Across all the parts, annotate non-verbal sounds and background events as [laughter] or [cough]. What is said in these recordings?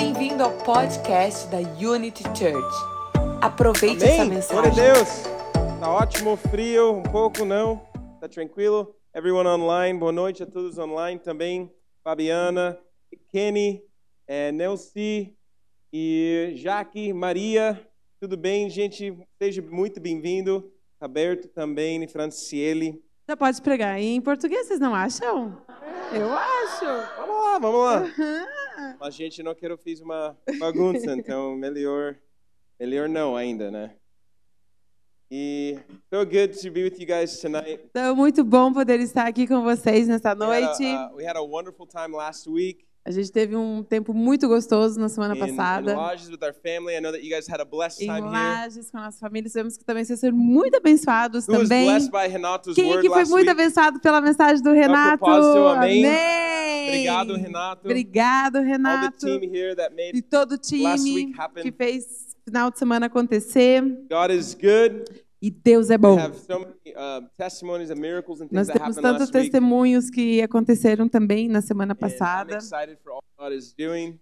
Bem-vindo ao podcast da Unity Church. Aproveite essa Amém. mensagem. Glória a Deus. Tá ótimo, frio, um pouco não. Tá tranquilo? Everyone online, boa noite a todos online também. Fabiana, Kenny, eh, Nelci e Jaque, Maria. Tudo bem, gente? Seja muito bem-vindo. Roberto também, Franciele. Já pode pregar em português, vocês não acham? Eu acho. Vamos lá, vamos lá. Mas, gente, não quero fiz uma bagunça, então melhor, melhor não ainda, né? E so good to be with you guys tonight. Então, muito bom poder estar aqui com vocês nessa We had noite. a, uh, we had a wonderful time last week A gente teve um tempo muito gostoso na semana in, in passada. lodges with our family. I know that you guys had a blessed Em time here. Lages com a nossa família, sabemos que também vocês foram muito abençoados Who was também. blessed by Renato's Quem word aqui foi muito week? abençoado pela mensagem do Renato? amém. Amém. Obrigado, Renato. Obrigado, All the Renato. team here that E made todo o last time week happen. que fez final de semana acontecer. God is good. E Deus é bom. uh, Nós temos tantos testemunhos que aconteceram também na semana passada.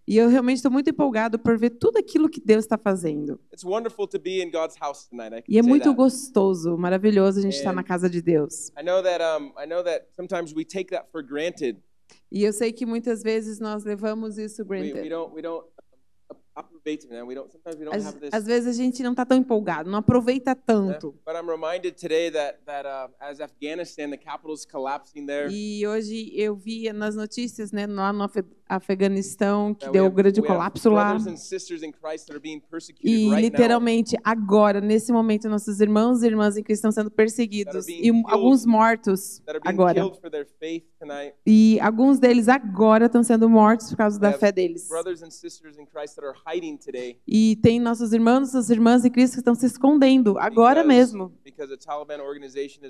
E eu realmente estou muito empolgado por ver tudo aquilo que Deus está fazendo. It's wonderful to be in God's house tonight. I can E é muito gostoso, maravilhoso a gente estar And- na casa de Deus. E eu sei que muitas vezes nós levamos isso granted. We don't sometimes we don't Às, have this. às vezes a gente não está tão empolgado, não aproveita tanto. But I'm reminded today that that uh, as Afghanistan, the capital is collapsing there. E hoje eu vi nas notícias, né, lá no Afe- Afeganistão, que deu um have- grande colapso lá. E literalmente agora, nesse momento, nossos irmãos e irmãs em Cristo estão sendo perseguidos e alguns mortos agora. E alguns deles agora estão sendo mortos por causa da fé deles. Brothers and sisters in Christ that are hiding today. E tem nossos irmãos, nossas irmãs em Cristo que estão se escondendo agora because- mesmo.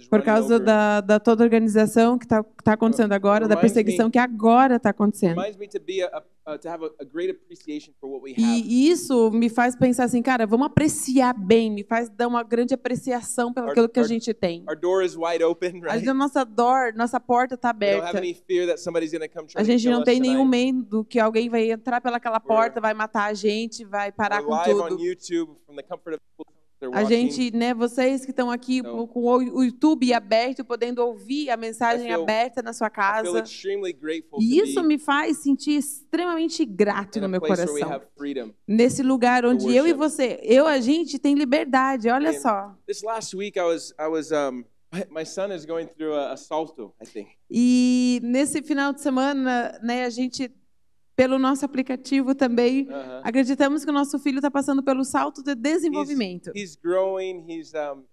Por causa da, da toda a organização que está tá acontecendo agora, da perseguição que agora está acontecendo. Reminds me to be a, a, to have a, a great appreciation for what we have. E isso me faz pensar assim, cara, vamos apreciar bem, me faz dar uma grande apreciação pelo aquilo que a gente tem. Our door is wide open, [laughs] A right? gente- nossa door, nossa porta está aberta. A gente não tem nenhum medo que alguém vai entrar pelaquela porta, vai matar a gente, vai parar com tudo. A gente, né, vocês que estão aqui Então- com o YouTube aberto, podendo ouvir a mensagem feel- aberta na sua casa. E isso me faz sentir extremamente grato no meu coração. Nesse lugar onde eu e você, eu a gente tem liberdade, olha And- só. This last week, I was I was um my son is going through a, a salto, I think. E nesse final de semana, né, a gente pelo nosso aplicativo também Uh-huh. acreditamos que o nosso filho está passando pelo salto de desenvolvimento. He's growing. He's um.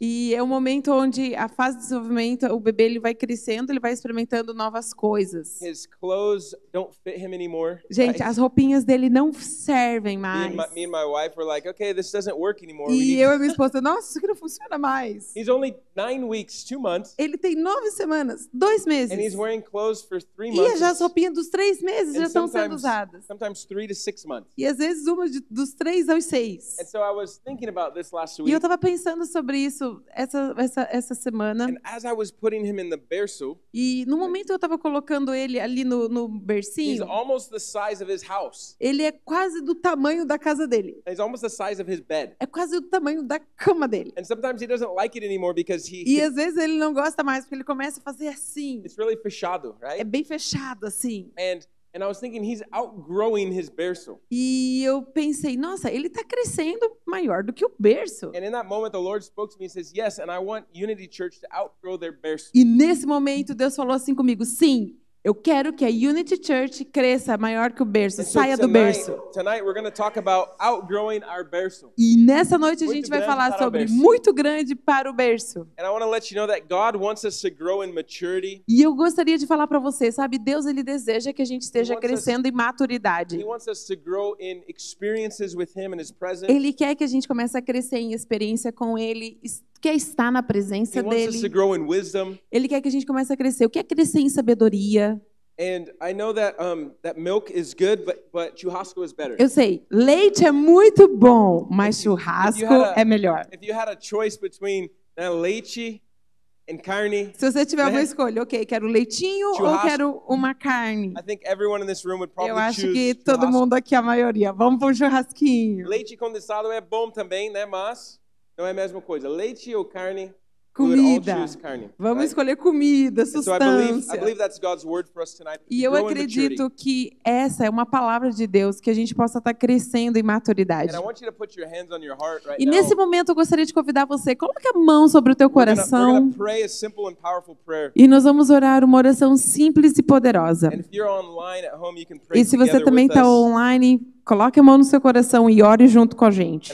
E é um momento onde a fase de desenvolvimento, o bebê ele vai crescendo, ele vai experimentando novas coisas. His clothes don't fit him anymore. Gente, as roupinhas dele não servem mais. and my, me and my wife were like, okay, this doesn't work anymore. We E eu e minha esposa, nossa, isso aqui não funciona mais. [laughs] He's only nine weeks, two months, Ele tem nove semanas, dois meses. and he's wearing clothes for three E months. já as roupinhas dos três meses já estão sendo sometimes, usadas. sometimes three to six months. E às vezes uma de, dos três aos seis. And so I was thinking about this last E week, eu estava pensando sobre isso essa, essa, essa semana. and as I was putting him in the berceau, E no momento eu estava colocando ele ali no, no he's bercinho. almost the size of his house. Ele é quase do tamanho da casa dele. He's almost the size of his bed. É quase do tamanho da cama dele. And sometimes he doesn't like it anymore because he E às vezes ele não gosta mais, porque ele começa a fazer assim. it's really fechado, É right? bem fechado, assim. And and I was thinking he's outgrowing his berceau. E eu pensei, nossa, ele está crescendo maior do que o berço. And in that moment, the Lord spoke to me and says, Yes, and I want Unity Church to outgrow their berceau. E nesse momento Deus falou assim comigo: sim, eu quero que a Unity Church cresça maior que o berço, so saia do tonight, berço. outgrowing our berceau. E nessa noite a Muito gente vai falar sobre berço. muito grande para o berço. You know. E eu gostaria de falar para você, sabe, Deus ele deseja que a gente esteja wants us- crescendo em maturidade. Ele quer que a gente comece a crescer em experiência com ele, quer estar na He presença wants us to dele. grow in wisdom. Ele quer que a gente comece a crescer. O que é crescer em sabedoria? And I know that um, that milk is good, but but churrasco is better. Eu sei, leite é muito bom, mas churrasco a- é melhor. If you had a choice between uh, leite and carne. Se você tiver uma Né? escolha, ok, quero leitinho ou Churrasco. quero uma carne? I think everyone in this room would Eu probably acho choose que todo churrasco. mundo aqui, a maioria. Vamos para um churrasquinho. Leite condensado é bom também, né? Mas não é a mesma coisa. Leite ou carne? Comida. carne. Vamos right? escolher comida, substância. believe that's God's word for us tonight. E eu acredito que essa é uma palavra de Deus, que a gente possa estar crescendo em maturidade. E now. nesse momento eu gostaria de convidar você, coloque a mão sobre o teu coração e nós vamos orar uma oração simples e poderosa. E se você também está online, coloque a mão no seu coração e ore junto com a gente.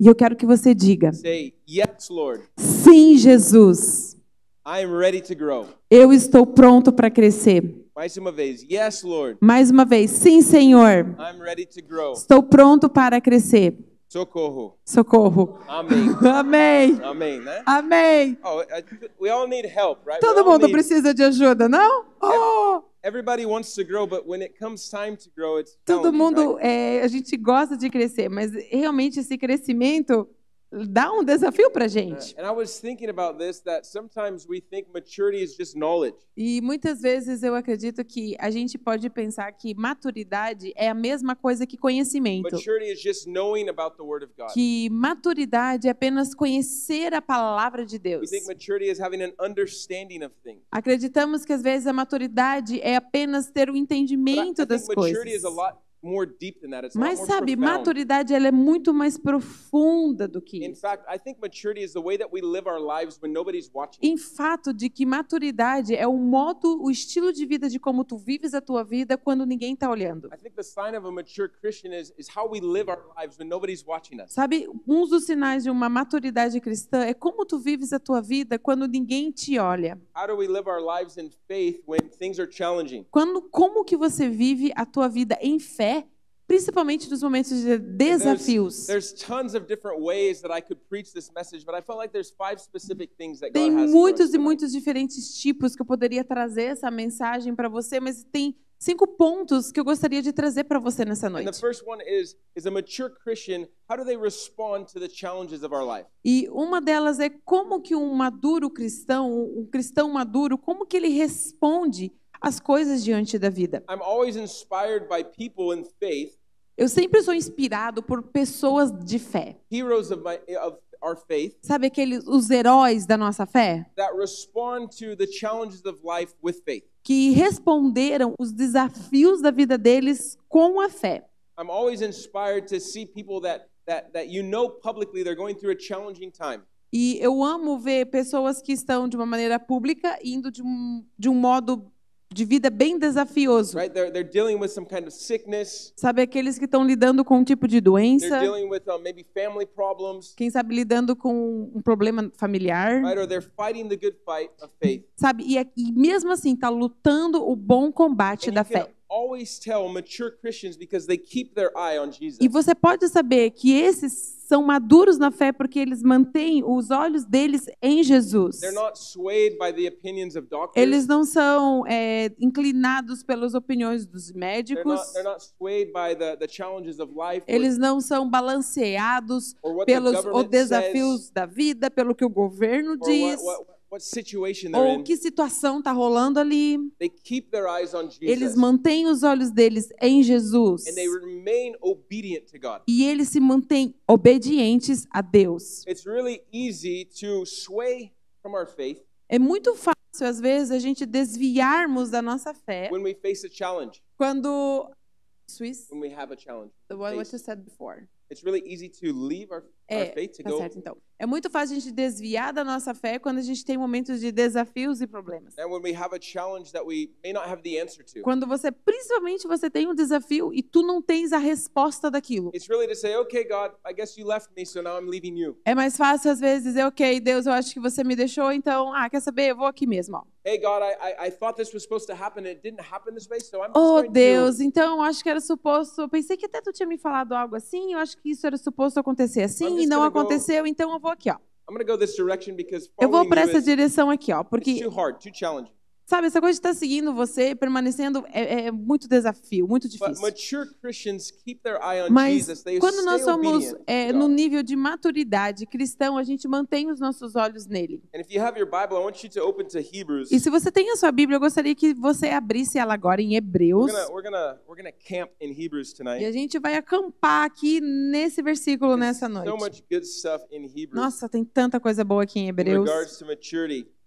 E eu quero que você diga: Say, "Yes, Lord. Sim, Jesus, I am ready to grow." eu estou pronto para crescer. Mais uma vez. Yes, Lord. Mais uma vez, sim, Senhor, I'm ready to grow. estou pronto para crescer. Socorro. Socorro. Amém. [laughs] Amém. Amém, né? Amém. Oh, we all need help, right? Todo all mundo need- precisa de ajuda, não? Oh, Everybody wants to grow, but when it comes time to grow, it's todo mundo, é, a gente gosta de crescer, mas realmente esse crescimento dá um desafio para gente. And I was thinking about this that sometimes we think maturity is just knowledge. E muitas vezes eu acredito que a gente pode pensar que maturidade é a mesma coisa que conhecimento. Maturity is just knowing about the Word of God. Que maturidade é apenas conhecer a palavra de Deus. Acreditamos que às vezes a maturidade é apenas ter o I entendimento das coisas. Mas sabe, maturidade ela é muito mais profunda do que In isso. fact, I think maturity is the way that we live our lives when nobody's watching. Em fato de que maturidade é o modo, o estilo de vida de como tu vives a tua vida quando ninguém está olhando. I think the sign of a mature Christian is, is how we live our lives when nobody's watching us. Sabe, um dos sinais de uma maturidade cristã é como tu vives a tua vida quando ninguém te olha. How do we live our lives in faith when things are challenging? Quando, como que você vive a tua vida em fé, principalmente nos momentos de desafios. There's, there's tons of different ways that I could preach this message, but I felt like there's five specific things that Tem muitos e muitos diferentes tipos que eu poderia trazer essa mensagem para você, mas tem cinco pontos que eu gostaria de trazer para você nessa noite. first one is is a mature Christian, how do they respond to the challenges of our life? E uma delas é como que um maduro cristão, um cristão maduro, como que ele responde às coisas diante da vida. I'm always inspired by people in faith, Eu sempre sou inspirado por pessoas de fé. heroes of my of our faith Sabe aqueles os heróis da nossa fé that respond to the challenges of life with faith. que responderam os desafios da vida deles com a fé. I'm always inspired to see people that that that you know publicly they're going through a challenging time. E eu amo ver pessoas que estão de uma maneira pública indo de um, de um modo de vida bem desafioso. Right? They're they're dealing with some kind of sickness. Sabe aqueles que estão lidando com um tipo de doença, They're dealing with uh, maybe family problems, quem sabe lidando com um problema familiar, right? Or they're fighting the good fight of faith. sabe? E, é- e mesmo assim tá lutando o bom combate And da you can fé. Always tell mature Christians because they keep their eye on Jesus. E você pode saber que esses são maduros na fé porque eles mantêm os olhos deles em Jesus. They're not swayed by the opinions of doctors. Eles não são é, inclinados pelas opiniões dos They're médicos. not, they're not swayed by the, the challenges of life Eles não são balanceados pelos desafios says da vida, pelo que o governo diz, what, what, they're ou que situação está rolando ali. They keep their eyes on Eles mantêm os olhos deles em Jesus. and they remain obedient to God. E eles se mantêm obedientes a Deus. It's really easy to sway from our faith É muito fácil, às vezes, a gente desviarmos da nossa fé when we face a challenge, quando. Swiss? when we have a challenge. What what Face. you said before. It's really easy to leave our É, tá certo, então. É muito fácil a gente desviar da nossa fé quando a gente tem momentos de desafios e problemas. And when we have a challenge that we may not have the answer to. Quando você, principalmente, você tem um desafio e tu não tens a resposta daquilo. It's really to say, okay, God, I guess you left me, so now I'm leaving you. É mais fácil, às vezes, dizer, ok, Deus, eu acho que você me deixou, então, ah, quer saber? Eu vou aqui mesmo, ó. Oh, Deus, então, acho que era suposto... Pensei que até tu tinha me falado algo assim, eu acho que isso era suposto acontecer I'm assim, e não aconteceu, então eu vou aqui, ó. Eu vou para essa direção aqui, ó, porque Sabe, essa coisa de estar seguindo você, permanecendo, é, é muito desafio, muito difícil. Mas quando nós somos é, no nível de maturidade cristão, a gente mantém os nossos olhos nele. E se você tem a sua Bíblia, eu gostaria que você abrisse ela agora em Hebreus. E a gente vai acampar aqui nesse versículo nessa noite. Nossa, tem tanta coisa boa aqui em Hebreus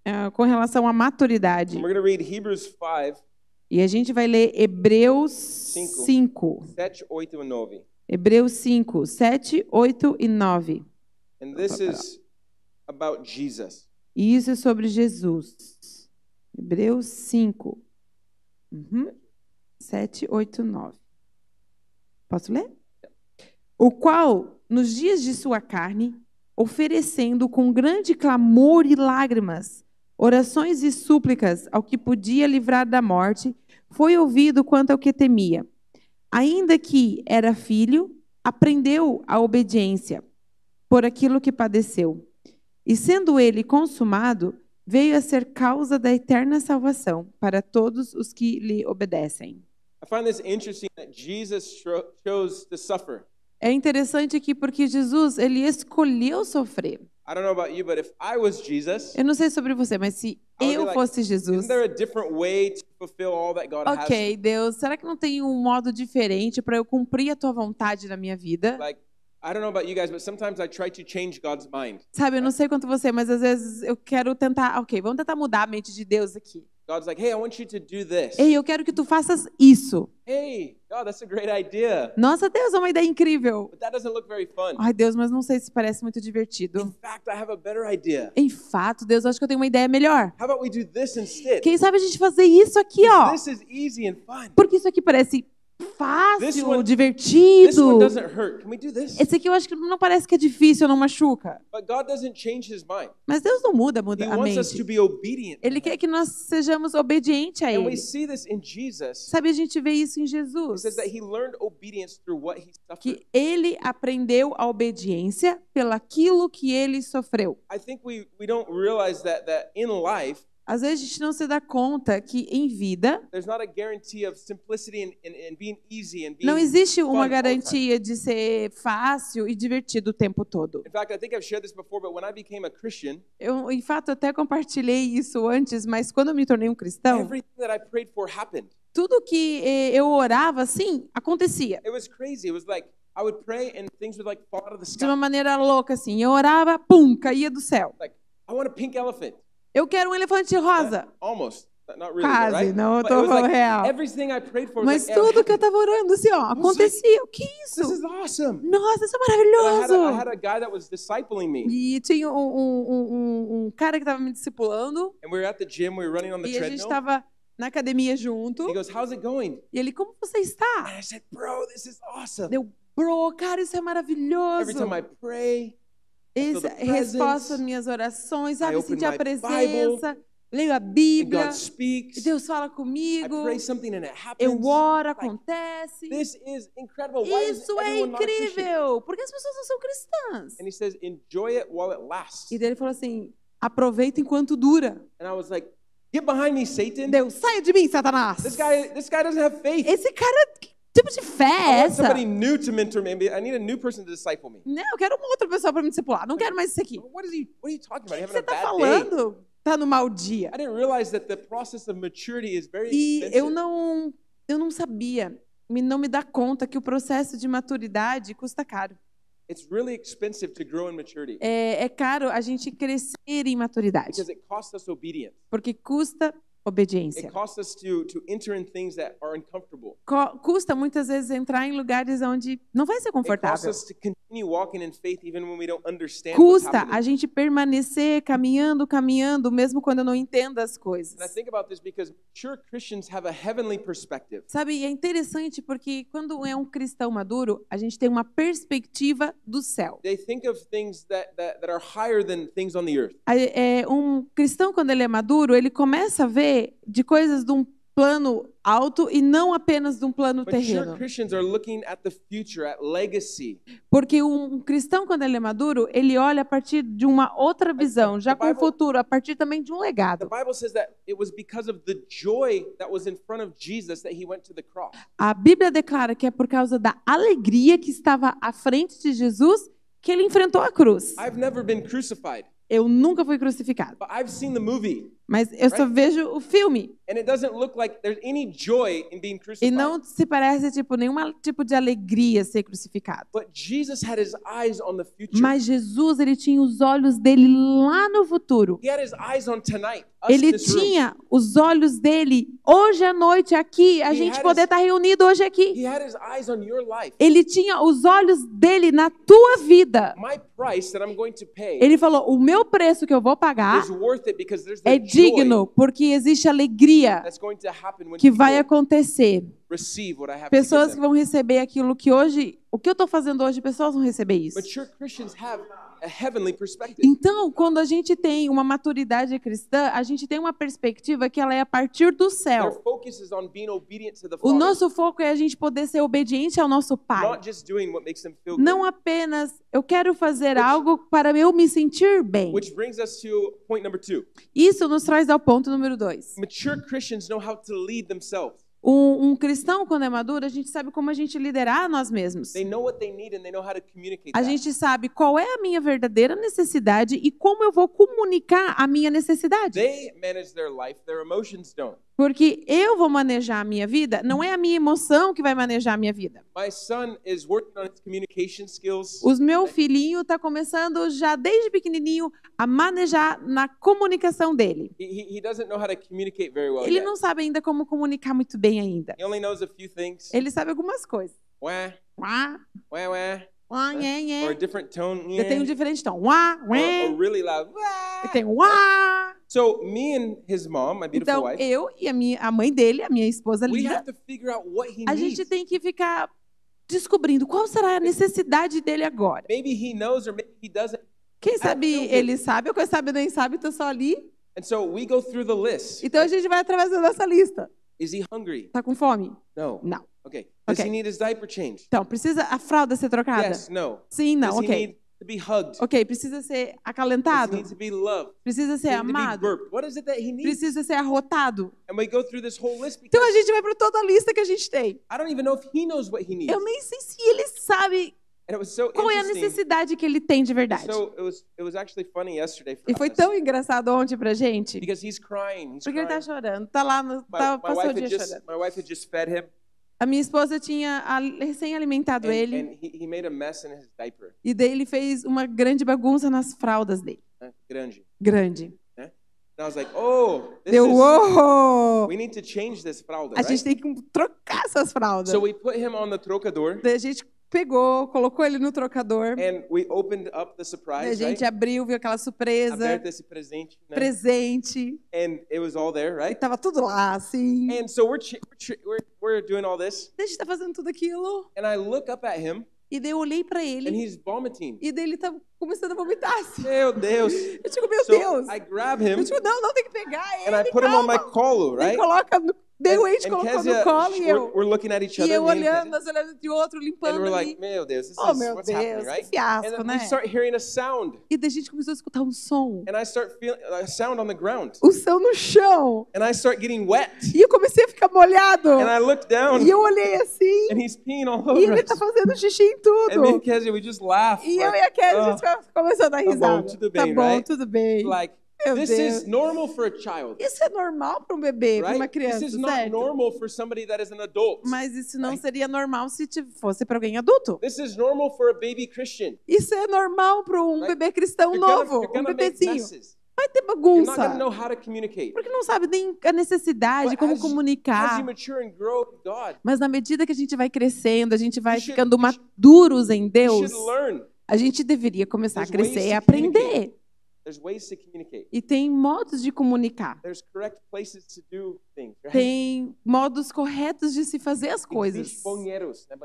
é, com relação à maturidade. We're read Hebrews 5, E a gente vai ler Hebreus Cinco. 5. 7, 8 e 9. Hebreus 5, 7, 8 e 9. And this is about Jesus. E isso é sobre Jesus. Hebreus 5. Uhum. 7, 8, 9. Posso ler? O qual, nos dias de sua carne, oferecendo com grande clamor e lágrimas, orações e súplicas ao que podia livrar da morte, foi ouvido quanto ao que temia. Ainda que era filho, aprendeu a obediência por aquilo que padeceu. E sendo ele consumado, veio a ser causa da eterna salvação para todos os que lhe obedecem. I find this interesting that Jesus cho- chose to suffer. É interessante aqui porque Jesus, ele escolheu sofrer. I don't know about you, but if I was Jesus, Eu não sei sobre você, mas se eu fosse Jesus, isn't there a different way to fulfill all that God has? ok, Deus, será que não tem um modo diferente para eu cumprir a tua vontade na minha vida? Like, I don't know about you guys, but sometimes I try to change God's mind. Sabe, eu não sei quanto você, mas às vezes eu quero tentar, ok, vamos tentar mudar a mente de Deus aqui. God's like, hey, I want you to do this. Ei, eu quero que tu faças isso. Hey, God, that's a great idea. Nossa, Deus, é uma ideia incrível. But that doesn't look very fun. Ai, Deus, mas não sei se parece muito In divertido. fact, I have a better idea. Em fato, Deus, eu acho que eu tenho uma ideia melhor. How about we do this instead? Quem sabe a gente fazer isso aqui, ó? This is easy and fun. Porque isso aqui parece fácil, one- divertido. Esse aqui eu acho que não parece que é difícil, não machuca. Mas Deus não muda, He muda a mente. Ele quer que nós sejamos obedientes a Ele. Sabe, a gente vê isso em Jesus. Que ele aprendeu a obediência pelaquilo que ele sofreu. I think we, we don't realize that that in life Às vezes a gente não se dá conta que em vida there's not a guarantee of simplicity and, and, and being easy and being não existe uma garantia de ser fácil e divertido o tempo todo. In fact, I think I've shared this before, but when I became a Christian, Eu, em fato, até compartilhei isso antes, mas quando eu me tornei um cristão, everything that I prayed for happened. tudo que eh, eu orava, assim, acontecia. It was crazy. It was like I would pray and things would like fall out of the De uma maneira louca, assim. Eu orava, pum, caía do céu. Like I want a pink elephant. Eu quero um elefante rosa. Almost. Not really, Quase, right? não, eu it was like real. everything I prayed for Mas like, tudo que eu happened. tava orando, assim, ó, acontecia. O que é This isso? is awesome. Nossa, isso é maravilhoso. E tinha um, um- um- um- cara que tava me discipulando. and we were at the gym. We were running on the E a gente treadmill. tava na academia junto. He goes, "How's it going?" E ele, como você está? And I said, "Bro, this is awesome. Deu, bro, cara, isso é maravilhoso. Every time I pray, the resposta às minhas orações, sabe? Sentir a presença, leio a Bíblia, God speaks. Deus fala I comigo, pray something and it happens. eu oro, Like, acontece. This is incredible. Why is Isso é incrível, porque as pessoas não são cristãs. And he says, "Enjoy it while it lasts." E ele falou assim: aproveita enquanto dura. And I was like, "Get behind me, Satan! Deus, saia de mim, Satanás. This guy, this guy doesn't have faith." Esse cara, tipo de fé é essa? somebody new to mentor me. I need a new person to disciple me. Não, eu quero uma outra pessoa para me discipular. Não quero mais isso aqui. What is he? What are you talking about? que você está day? falando? Tá no mau dia. I didn't realize that the process of maturity is very E expensive. eu não, eu não sabia, me não me dá conta que o processo de maturidade custa caro. It's really expensive to grow in maturity É, é caro a gente crescer em maturidade, because it costs us obedience. porque custa obediência. It costs us to to enter in things that are uncomfortable. Co- custa muitas vezes entrar em lugares onde não vai ser confortável. Custa a gente permanecer caminhando, caminhando, mesmo quando eu não entendo as coisas. And I think about this because mature Christians have a heavenly perspective. Sabe, é interessante porque quando é um cristão maduro, a gente tem uma perspectiva do céu. That, that, that é, um cristão, quando ele é maduro, ele começa a ver de coisas de um plano alto e não apenas de um plano terreno. Porque um cristão, quando ele é maduro, ele olha a partir de uma outra visão, já com o futuro, a partir também de um legado. A Bíblia declara que é por causa da alegria que estava à frente de Jesus que ele enfrentou a cruz. I've never been crucified, Eu nunca fui crucificado, mas eu só vejo o filme and it doesn't look like there's any joy in being e não se parece tipo nenhuma tipo de alegria ser crucificado. But Jesus had his eyes on the future. Mas Jesus, ele tinha os olhos dele lá no futuro. he had his eyes on tonight, us in Ele tinha os olhos dele hoje à noite aqui, a gente poder estar reunido hoje aqui. Ele tinha os olhos dele na tua vida. Ele falou: "O meu preço que eu vou pagar é digno, porque existe alegria when que vai acontecer. Pessoas que vão receber aquilo que hoje, o que eu estou fazendo hoje, pessoas vão receber isso. Então, quando a gente tem uma maturidade cristã, a gente tem uma perspectiva que ela é a partir do céu. O nosso foco é a gente poder ser obediente ao nosso Pai. Não apenas eu quero fazer algo para eu me sentir bem. Which brings us to point number two. Isso nos traz ao ponto número dois. Mature Christians know how to lead themselves. Um, um cristão, quando é maduro, a gente sabe como a gente liderar nós mesmos. A gente sabe qual é a minha verdadeira necessidade e como eu vou comunicar a minha necessidade. They manage their life, their emotions don't. Porque eu vou manejar a minha vida, não é a minha emoção que vai manejar a minha vida. My son is working on his communication skills. O meu filhinho está começando já desde pequenininho a manejar na comunicação dele. He, he, he doesn't know how to communicate very well Ele não sabe ainda como comunicar muito bem ainda. He only knows a few things. Ele sabe algumas coisas. Wah, Uá, wah, wah. Or a different tone. Eu tenho um diferente tom. Uá, Or, ué. or really loud. Wah. Eu tenho uá. So me and his mom, my beautiful Então, wife, eu e a, minha, a mãe dele, a minha esposa we linda, have to figure out what he a needs. gente tem que ficar descobrindo qual será a necessidade dele agora. Maybe he knows or maybe he doesn't. Quem sabe ele sabe, ou quem sabe nem sabe, tô só ali. And so we go through the list. Então a gente vai através da nossa lista. Is he hungry? Tá com fome? No. Não. Okay. Does he need his diaper changed? Então, precisa a fralda ser trocada? Yes. No. Sim, não, Does he ok. need to be hugged? Ok, precisa ser Does he acalentado? need to be loved? Precisa Does ser he need to be amado? burped? What is it that he needs? Precisa ser arrotado? And we go through this whole list Então because a gente vai para toda a lista que a gente tem. I don't even know if he knows what he needs. Eu nem sei se ele sabe And it was so qual é a interesting. necessidade que ele tem de verdade. So it was it was actually funny yesterday for E foi us tão engraçado ontem pra gente, because he's crying. He's porque ele tá crying. chorando, tá lá, no, My, tá, my passou o wife dia had just chorando. my wife had just fed him A minha esposa tinha a- recém-alimentado and, ele and he, he made a mess in his diaper. e daí ele fez uma grande bagunça nas fraldas dele. Uh, grande. Grande. And I was like, "Oh, this Deu, is uou! we need to change this fralda, A right?" gente tem que trocar essas fraldas. So we put him on the trocador Daí a gente pegou, colocou ele no trocador. and we opened up the Daí a surprise, gente right? abriu, viu aquela surpresa, Aberto esse presente, né? presente. and it was all there, E right? tava tudo lá, assim. And so we're, we're, we're doing all this, a gente tá fazendo tudo aquilo. and I look up at him, E daí eu olhei and ele. he's vomiting. E daí ele tá começando a vomitar, assim. Meu Deus! Eu digo, meu So Deus. I grab him Eu digo, não, não, tem que pegar ele. and I put him on my calma. colo, Ele right? coloca no... Daí o And- Wade and colocou Kezia, no colo e we're, eu... we're looking at each E other, eu and olhando, Kezia, nós olhando de outro, and limpando we're ali. like, meu Deus, this Oh, is meu what's happening, Deus, que right? fiasco, And then né? we start hearing a sound, E daí a gente começou a escutar um som. and I start feeling a sound on the ground, O som no chão. and I start getting wet, E eu comecei a ficar molhado. and I look down, E eu olhei assim. and he's peeing all E over ele us. tá fazendo xixi em And me and tudo. Kezia, we just laugh. E eu like, e a Kelly, a "Oh, gente ficava começando a dar bom, risada. tudo Tá bem, bom, right? tudo bem. like Meu this Deus. is normal for a child, Isso é normal para um bebê, para uma criança, This is not certo? normal for somebody that is an adult. Mas isso não Right. seria normal se fosse para alguém adulto. This is normal for a baby Christian. Isso é normal para um Right. bebê cristão You're gonna, novo, um gonna make bebezinho. Vai ter gonna bagunça. know how to communicate. Porque não sabe nem a necessidade, But como as As comunicar. and grow God, Mas na medida que a gente vai crescendo, a gente vai ficando should- maduros em Deus, a gente deveria começar a crescer e aprender. There's ways to communicate. E tem modos de comunicar. There's correct places to do things. Right? Tem modos corretos de se fazer as coisas.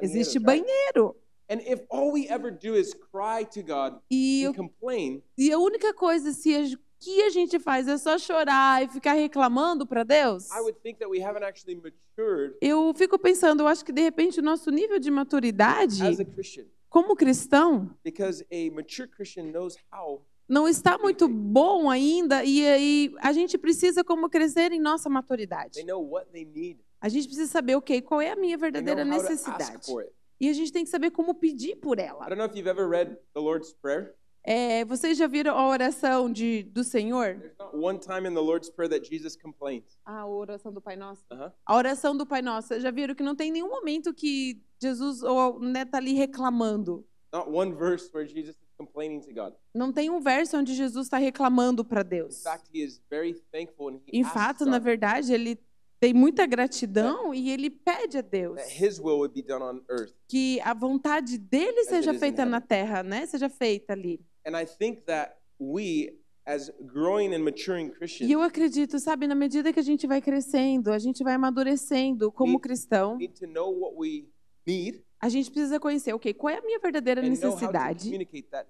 Existe banheiro. And if all we ever do is cry to God E, and complain, e a única coisa, se a, que a gente faz? É só chorar e ficar reclamando para Deus? I would think that we haven't actually matured Eu fico pensando, eu acho que de repente o nosso nível de maturidade as a Christian como cristão because a mature Christian knows how não está muito bom ainda e aí a gente precisa como crescer em nossa maturidade. they know what they need. A gente precisa saber, ok, qual é a minha verdadeira necessidade. E a gente tem que saber como pedir por I ela. don't know if you've ever read the Lord's Prayer. É, vocês já viram a oração de, do Senhor? There's not one time in the Lord's Prayer that Jesus complains. A oração do Pai Nosso. Uh-huh. A oração do Pai Nosso. Já viram que não tem nenhum momento que Jesus ou né, tá ali reclamando. Not one verse where Jesus is complaining to God. Não tem um verso onde Jesus está reclamando para In Deus. fact, he is very thankful and he Em fato, na verdade, ele tem muita gratidão e ele pede a Deus that his will would be done on earth. que a vontade dele seja feita na terra, né? Seja feita ali. And I think that we, as growing and maturing Christians, E eu acredito, sabe, na medida que a gente vai crescendo, a gente vai amadurecendo como cristão, need to know what we need a gente precisa conhecer, ok, qual é a minha verdadeira necessidade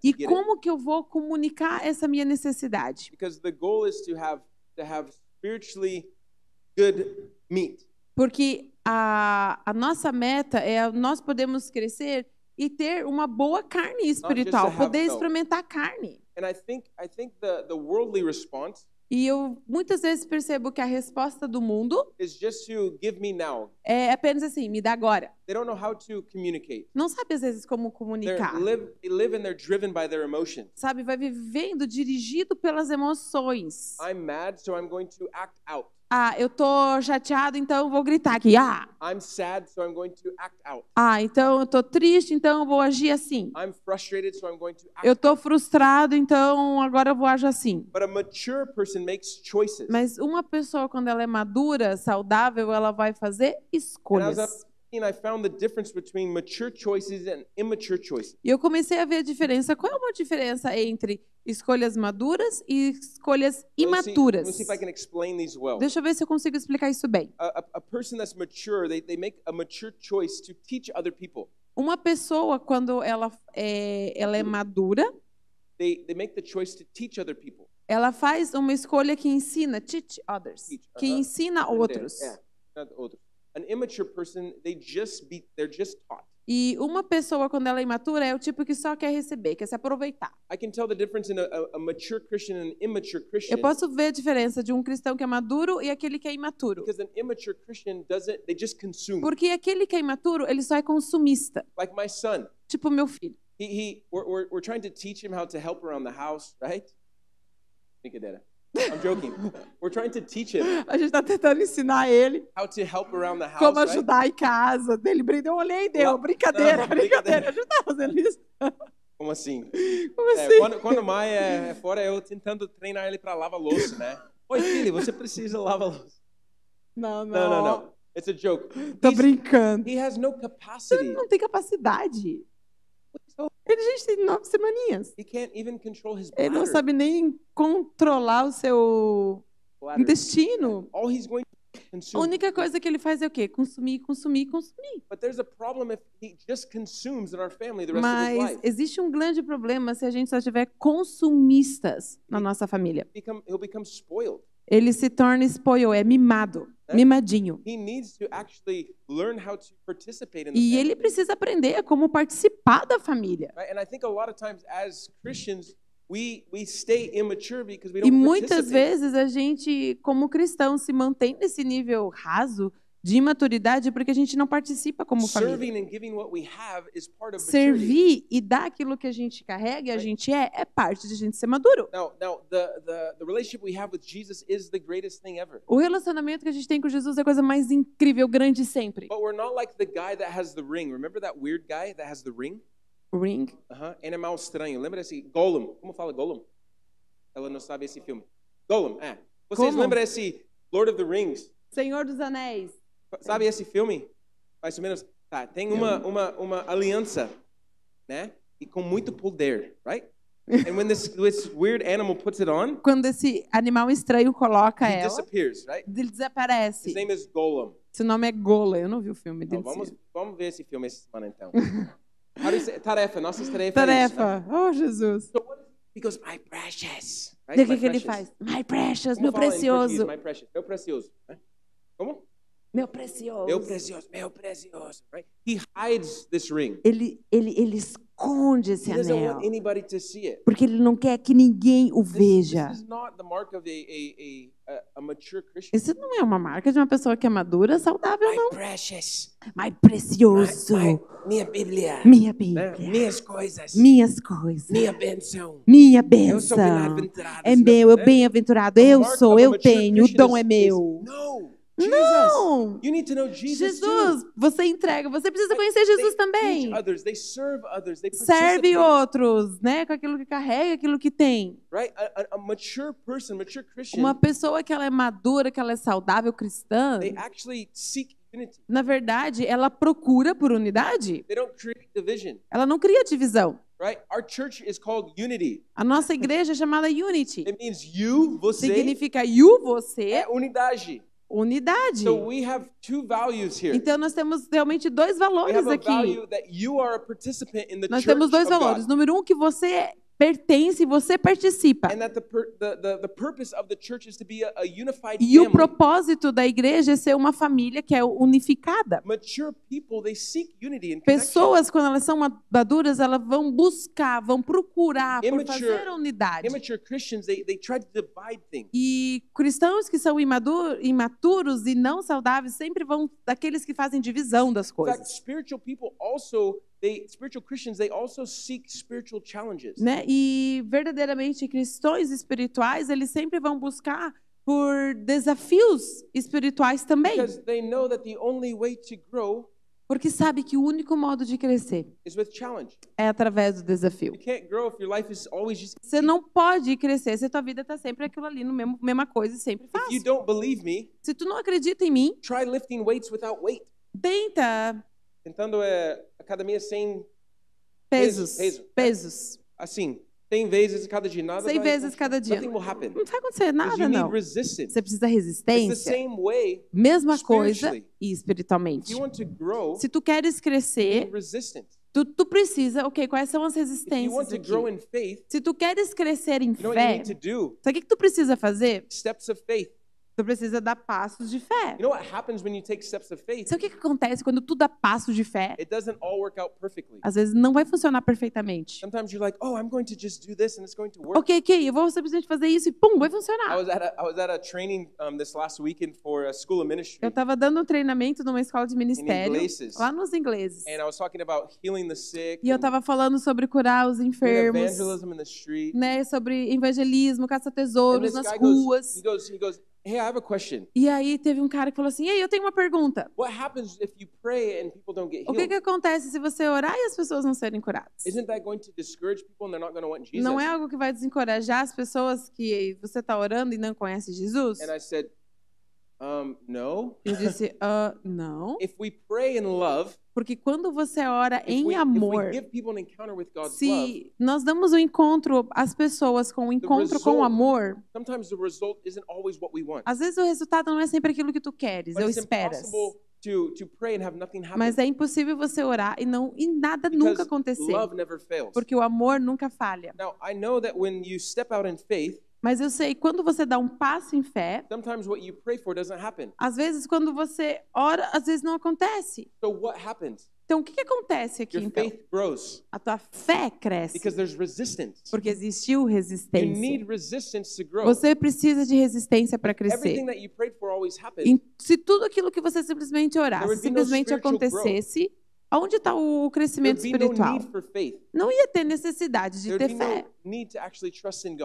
e como que eu vou comunicar essa minha necessidade. Porque a, a nossa meta é nós podemos crescer e ter uma boa carne espiritual, poder experimentar carne. E eu muitas vezes percebo que a resposta do mundo is just to give me now. É apenas assim, me dá agora. They don't know how to communicate. Não sabe às vezes como comunicar. live they live and they're driven by their emotions. Sabe, vai vivendo dirigido pelas emoções. I'm mad, so I'm going to act out. Ah, eu tô chateado, então vou gritar aqui. Ah, I'm sad, so I'm going to act out. ah, então eu tô triste, então vou agir assim. I'm frustrated, so I'm going to act Eu tô frustrado, então agora eu vou agir assim. But a mature person makes choices. Mas uma pessoa, quando ela é madura, saudável, ela vai fazer escolhas. I'm speaking, I found the difference between mature choices and immature choices. E eu comecei a ver a diferença. Qual é uma diferença entre escolhas maduras e escolhas imaturas? Deixa eu ver se eu consigo explicar isso bem. A, a, a person that's mature, they, they make a mature choice to teach other people. Uma pessoa, quando ela é, ela é madura, They, they make the choice to teach other people. ela faz uma escolha que ensina, teach others, que aham. ensina outros. Outros. An immature person, they just be, they're just taught. E uma pessoa, quando ela é imatura, é o tipo que só quer receber, quer se aproveitar. I can tell the difference in a, a, a mature Christian and an immature Christian. Eu posso ver a diferença de um cristão que é maduro e aquele que é imaturo. Porque aquele que é imaturo, ele só é consumista. Like my son, Tipo meu filho. he, he we're, we're, we're trying to teach him how to help around the house, right? Brincadeira. I'm joking. we're trying to teach him A gente está tentando ensinar ele how to help around the house, como right? ajudar em casa. Dele, eu olhei e deu. Brincadeira, Não, brincadeira. brincadeira. A gente tá fazendo isso. Como assim? Como É, assim? quando, quando o Mai é, é fora, eu tentando treinar ele para lavar louça, né? Oi, filho, você precisa lavar louça. Não, Não, não, não. It's a joke. Tô He's- brincando. he has no capacity. Ele não tem capacidade. Ele já tem nove semaninhas. He can't even control his Ele não sabe nem controlar o seu Bladder. intestino. All he's going to A consume. única coisa que ele faz é o quê? Consumir, consumir, consumir. But there's a problem if he just consumes in our family the rest of Mas life. existe um grande problema se a gente só tiver consumistas na nossa família. Become, he'll become spoiled. Ele se torna spoil, é mimado. Mimadinho. He needs to actually learn how to participate in the E ele precisa aprender a como participar da família. E muitas vezes a gente, como cristão, se mantém nesse nível raso de imaturidade porque a gente não participa como família. Servir e dar aquilo que a gente carrega e a gente é, é parte de a gente ser maduro. O relacionamento que a gente tem com Jesus é a coisa mais incrível, grande sempre. But we're not like the guy that has the ring. Remember that weird guy that has the ring? Ring. Uh-huh. Animal estranho. Lembra esse Gollum? Como fala Gollum? Ela não sabe esse filme. Gollum, é. Vocês Como? lembram esse Lord of the Rings? Senhor dos Anéis. Sabe esse filme? Mais ou menos. Tá, tem uma, uma, uma aliança, né? E com muito poder, right? [laughs] And when this, this weird animal puts it on, Quando esse animal estranho coloca he ela, disappears, right? ele His desaparece. name is Gollum. Seu nome é Gola. Eu não vi o filme Então, vamos, vamos ver esse filme essa semana, então. [laughs] Say- tarefa, nossas tarefas. é? Tarefa. Oh, Jesus. So what he goes, my precious, Right? E o que, My que ele faz? My precious, Como meu precioso. My precious. Meu precioso. né? Como? Meu precioso. Meu precioso. Meu precioso. Right? He hides this ring. Ele, ele, ele esconde esse He doesn't anel. want anybody to see it. Porque ele não quer que ninguém o veja. this is not the mark of a, a, a, a, a mature Christian. Isso não é uma marca de uma pessoa que é madura, saudável, My não. precious. My My- precioso. my- minha Bíblia. Minha né? Bíblia. Minhas coisas. Minhas coisas. Minha benção. Minha Eu sou bênção. bem-aventurado. É meu, eu né? bem-aventurado. Eu sou, eu tenho, o dom é meu. is- No. Jesus. Não! You need to know Jesus, você entrega, você precisa conhecer Jesus também. teach others, they serve outros, né? Com aquilo que carrega, aquilo que tem. right? A, a- a mature person, mature Christian, Uma pessoa que ela é madura, que ela é saudável, cristã, na verdade, ela procura por unidade. Ela não cria divisão. right? Our church is called unity. A nossa igreja é chamada Unity. It means you, você, Significa you, você, é unidade. Unidade. So we have two values here. Então nós temos realmente dois valores aqui. Nós temos dois valores. Número um, que você pertence, você participa. E o propósito da igreja é ser uma família que é unificada. Pessoas, quando elas são maduras, elas vão buscar, vão procurar por fazer unidade. E cristãos que são imaturos e não saudáveis sempre vão daqueles que fazem divisão das In fact, coisas. spiritual people also, they spiritual Christians, they also seek spiritual challenges. Né? E verdadeiramente cristãos espirituais, eles sempre vão buscar por desafios espirituais também, Because they know that the only way to grow porque sabe que o único modo de crescer is with challenge. é através do desafio. You can't grow if your life is always just Você não pode crescer se a tua vida está sempre aquilo ali, no mesmo mesma coisa e sempre fácil. don't believe me, Se tu não acredita em mim, try lifting weights without weight. tenta Tentando é, academia sem pesos, peso, né? pesos. assim, 100 vezes cada dia, nada 100 vai vezes cada dia. Não vai acontecer nada, não. Você precisa It's the resistência. same way. Mesma coisa e If espiritualmente. you want to grow, Se tu queres crescer, tu, tu precisa, ok, quais são as resistências Se tu queres crescer em fé, sabe o que, que tu precisa fazer? Steps of faith. Tu precisa dar passos de fé. You know what happens when you take steps of faith? Sabe o que, acontece quando tu dá passos de fé? It doesn't all work out perfectly. Às vezes não vai funcionar perfeitamente. Sometimes you're like, oh, I'm going to just do this and it's going to work. Ok, ok, eu vou simplesmente fazer isso e pum, vai I funcionar. was at a, I was at a training um, this last weekend for a school of ministry, Eu estava dando um treinamento numa escola de ministério, lá nos ingleses. and I was talking about healing the sick, E eu estava falando sobre curar os enfermos, evangelism in the street. né, sobre evangelismo, And caça-tesouros this nas guy goes, ruas. he goes, he goes, hey, I have a question. E aí teve um cara que falou assim: "Ei, eu tenho uma pergunta. What happens if you pray and people don't get O que que healed? acontece se você orar e as pessoas não serem curadas? Isn't that going to discourage people and they're not going to want Jesus? Não é algo que vai desencorajar as pessoas que você está orando e não conhece Jesus? And I said, um, no. Eu disse: [laughs] "Ah, não, If we pray in love, porque quando você ora em we, amor, God's love, se nós damos o encontro às pessoas com o encontro com result- amor, sometimes the result isn't always what we want. às vezes o resultado não é sempre aquilo que tu queres But ou esperas. to, to pray and have nothing happen. Mas é impossível você orar e não e nada because nunca acontecer, porque o amor nunca falha. Now, I know that when you step out in faith, Mas eu sei, quando você dá um passo em fé, sometimes what you pray for doesn't happen. às vezes quando você ora, às vezes não acontece. So? Então o que, que acontece aqui Your então? faith grows A tua fé cresce, porque existiu resistência. Você precisa de resistência para crescer. Everything that you prayed for always happens. E se tudo aquilo que você simplesmente orasse, simplesmente acontecesse, aonde está o crescimento espiritual? Não ia ter necessidade de ter fé.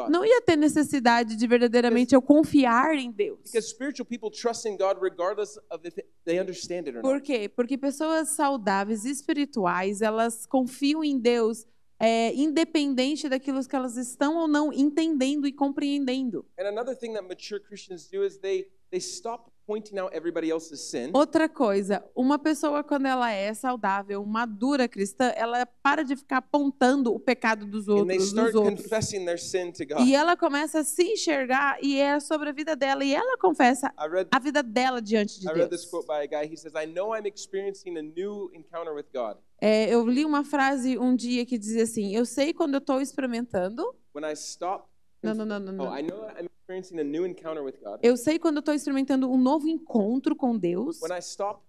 Não ia ter necessidade de verdadeiramente eu confiar em Deus. Because spiritual people trust in God regardless of if it- they understand it or Por quê? Porque pessoas saudáveis, espirituais, elas confiam em Deus, é, independente daquilo que elas estão ou não entendendo e compreendendo. And another thing that mature Christians do is they they stop pointing out everybody else's sin Outra coisa, uma pessoa quando ela é saudável, madura cristã, ela para de ficar apontando o pecado dos and they outros, start dos outros. confessing their sin to God. E ela começa a se enxergar e é sobre a vida dela e ela confessa read a vida dela diante de I Deus. quote by a guy. He says, "I know I'm experiencing a new encounter with God É, eu li uma frase um dia que dizia assim: Eu sei quando eu estou experimentando when I stop Não, não, não, não. Não. I know I'm experiencing a new encounter with God Eu sei quando estou experimentando um novo encontro com Deus. when I stop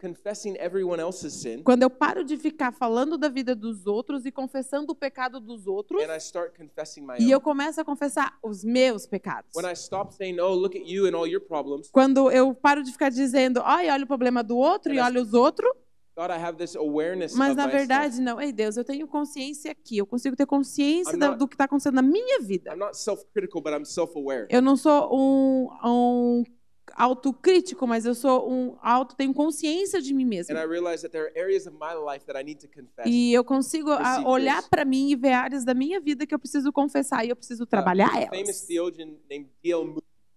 confessing everyone else's sin Quando eu paro de ficar falando da vida dos outros e confessando o pecado dos outros. and I start confessing my E eu começo a confessar os meus pecados. Quando eu paro de ficar dizendo, ai, olha o problema do outro e olha os outros, God, I have this awareness mas na verdade, não. Ei, Deus, eu tenho consciência aqui. Eu consigo ter consciência not- do que está acontecendo na minha vida. I'm not self-critical, but I'm self-aware. Eu não sou um, um autocrítico, mas eu sou um auto, tenho consciência de mim mesmo. E eu consigo a, Receive olhar para mim e ver áreas da minha vida que eu preciso confessar e eu preciso trabalhar Uh, elas.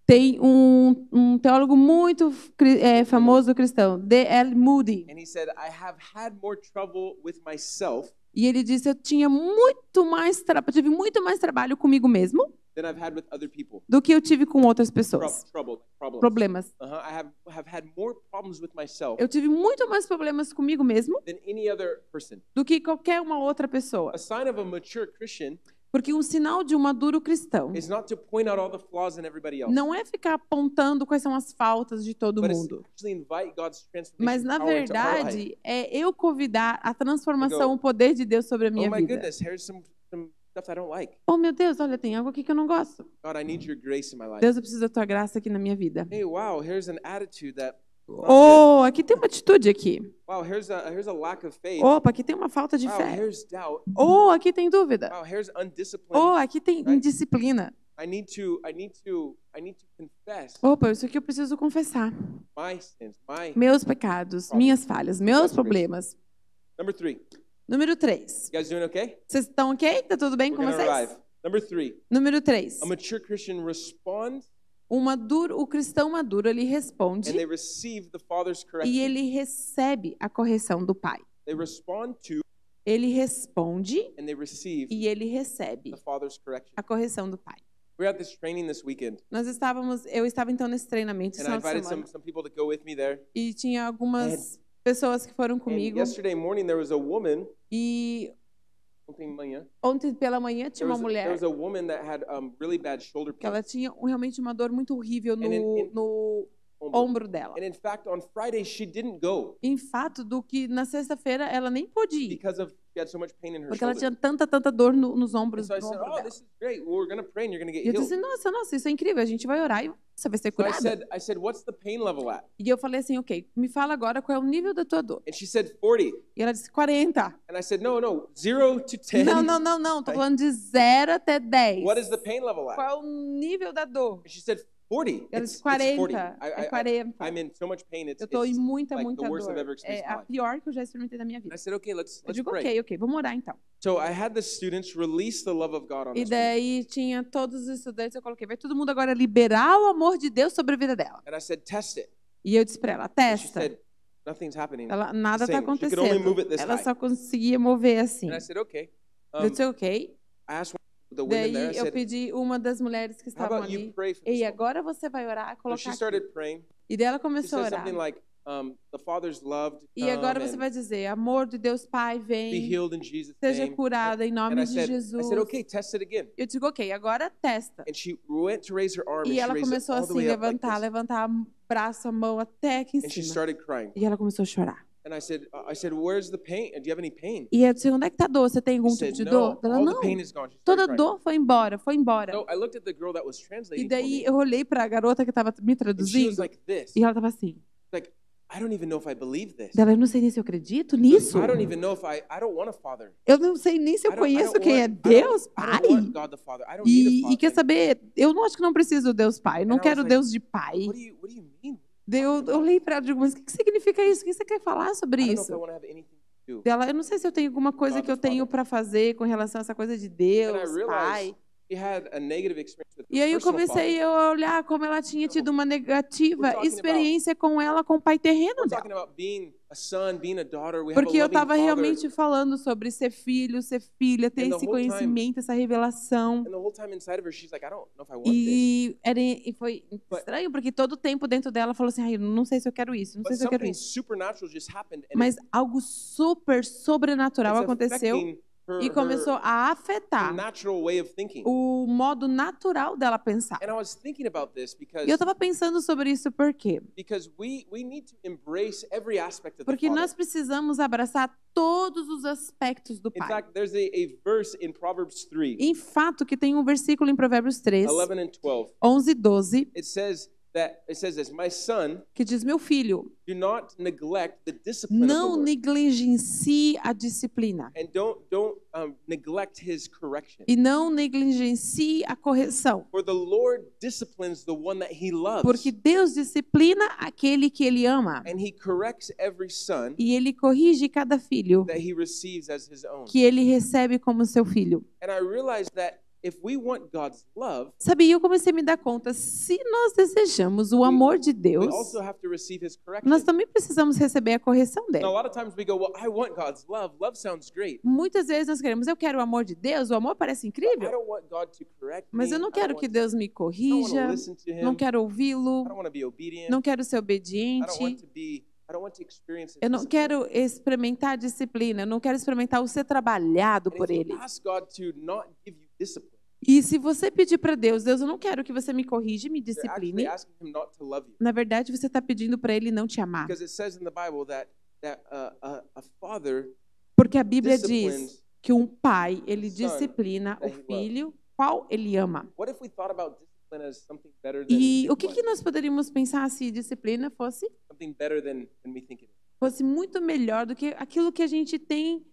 Tem um, um teólogo muito é, famoso cristão, D.L. Moody, And he said, I have had more trouble with myself e ele disse: Eu tinha muito mais tive muito mais trabalho comigo mesmo than I've had with other people. do que eu tive com outras pessoas. trouble, problems. Problemas. Uh-huh. I have, have had more problems with myself Eu tive muito mais problemas comigo mesmo than any other person. do que qualquer uma outra pessoa. A sign of a mature Christian Porque um sinal de um maduro cristão is not to point out all the flaws in everybody else, não é ficar apontando quais são as faltas de todo but it's mundo. actually invite God's transformation Mas, na power into our life. verdade, é eu convidar a transformação, o poder de Deus sobre a Oh minha my vida. goodness, here's some, some stuff I don't like. Oh, meu Deus, olha, tem algo aqui que eu não gosto. God, I need your grace in my life. Deus, eu preciso da tua graça aqui na minha vida. Hey, wow, here's an attitude that. Oh, aqui tem uma atitude aqui. Wow, here's a here's a lack of faith. Opa, aqui tem uma falta de Wow, fé. here's doubt. Oh, aqui tem dúvida. Wow, here's undiscipline. Oh, aqui tem Right. indisciplina. I need to I need to I need to confess Opa, isso aqui eu preciso confessar. my sins, my Meus pecados, minhas falhas, meus problemas. number three. Número 3. You guys doing okay? Vocês estão ok? Tá tudo bem We're com vocês? arrive. Number three. Número 3. A mature Christian responds O, maduro, o cristão maduro, ele and they responde receive the Father's e ele recebe a correção do pai. They respond to Ele responde and they receive e ele recebe the Father's correction. a correção do pai. We're at this training this weekend, Nós estávamos, eu estava então nesse treinamento esse final de semana some some people to go with me there. e tinha algumas pessoas que foram comigo yesterday morning there was a woman. e Ontem de manhã, ontem pela manhã tinha There uma mulher was a woman that had um, really bad shoulder que pain. ela tinha realmente uma dor muito horrível no, no ombro. dela. And in fact, on Friday she didn't go Em fato do que na sexta-feira ela nem pôde ir, because of she had so much pain in her porque ela tinha tanta, tanta dor no- nos ombros so said, "Oh, dela. this is great. Well, we're gonna pray and you're gonna get E eu healed." disse, nossa, nossa, isso é incrível, a gente vai orar e você vai ser So I said, I said, "What's the pain level at?" E eu falei assim, ok, me fala agora qual é o nível da tua dor. And she said 40. E ela disse 40. And I said, "No, no, zero to 10. Não, não, não, não, tô Right. falando de 0 até 10. What is the pain level at?" Qual é o nível da dor? And she said 40. Ela It's, disse it's 40. 40. I, I, É 40. I, am in so much pain. It's, Eu tô em muita, like muita the worst I've dor. ever experienced É a pior que eu já experimentei na minha vida. I said, "Okay, let's Eu let's digo, pray." ok, ok, vamos orar então. So I had the students release the love of God on E daí tinha todos os estudantes, eu coloquei, vai todo mundo agora liberar o amor de Deus sobre a vida dela. And I said, "Test it." E eu disse pra ela, testa. said, "Nothing's happening." Ela, nada tá it acontecendo. Ela high. só conseguia mover assim. And I said, "Okay." Eu Um, disse, ok. I asked Daí there. Eu said, pedi uma das mulheres que "How estavam ali. woman?" agora você vai orar, So colocar praying. E daí ela She começou a orar. like, um, "The Father's love to E agora você vai dizer, amor de Deus Pai, vem, seja name." curada em nome de said, Jesus. Eu digo, ok, agora testa. And she went to raise her arm E ela começou assim, up like levantar, levantar o braço, a mão até aqui em And cima. E ela começou a chorar. And I said, uh, I said, "Where's the pain? Do you have any pain?" E eu disse, onde é que tá a dor? Você tem algum She tipo said, de "No, dor? Ela, não. pain is gone." She Toda crying. dor foi embora, foi embora. So I looked at the girl that was E translating daí eu olhei para a garota que estava me and she was traduzindo like this. e ela estava assim. Like, I don't even know if I believe this. Dela, eu não sei nem se eu acredito nisso. I don't even know if I. I don't want a father. Eu não sei nem se I eu conheço quem é want- I don't- Deus, I Pai. don't want God the Father. I don't need a E, e father. quer saber, eu não acho que não preciso Deus Pai, não And quero like, Deus de Pai. What do you What do you mean? Eu, eu olhei para ela e digo, mas o que que significa isso? O que você quer falar sobre isso? Dela, eu não sei se eu tenho alguma coisa que eu tenho para fazer com relação a essa coisa de Deus, Pai. E aí eu comecei a olhar como ela tinha tido uma negativa experiência com ela, com o pai terreno dela. Porque eu estava realmente falando sobre ser filho, ser filha, ter esse conhecimento, essa revelação. E, era, e foi estranho, porque todo o tempo dentro dela falou assim, eu não sei se eu quero isso, não sei se eu quero isso. Mas algo super sobrenatural aconteceu her, e começou her, a afetar o modo natural dela pensar. E eu estava pensando sobre isso Porque Father. nós precisamos abraçar todos os aspectos do Pai. fact, there's a, a verse in Proverbs 3, Em fato, que tem um versículo em Provérbios 3, 11 and 12. 11 e 12, It says that it says this, "My son, que diz: Meu filho, do not neglect the discipline não negligencie a disciplina and don't don't neglect His correction. e não negligencie a correção. For the Lord disciplines the one that He loves, Porque Deus disciplina aquele que Ele ama and He corrects every son e Ele corrige cada filho that He receives as His own." que Ele recebe como seu filho. And I realized that if we want God's love, Sabe, eu comecei a me dar conta, se nós desejamos o amor de Deus, nós também precisamos receber a correção dele. lot of times we go, "Well, I want God's love. Love sounds great." Muitas vezes nós queremos, eu quero o amor de Deus, o amor parece I incrível, don't want God to correct me. mas eu não I quero don't que want Deus me corrija, não quero ouvi-lo, não quero ser obediente, eu não quero experimentar disciplina, eu não quero experimentar o ser trabalhado por Ele. E se você pedir para Deus, Deus, eu não quero que você me corrija e me discipline, na verdade você está pedindo para Ele não te amar. because it says in the Bible that that uh, father Porque a Bíblia diz que um pai, ele disciplina o filho, qual ele ama. What if we thought about discipline as something better than E o que, que nós poderíamos pensar se disciplina fosse, something better than than we think it is? fosse muito melhor do que aquilo que a gente tem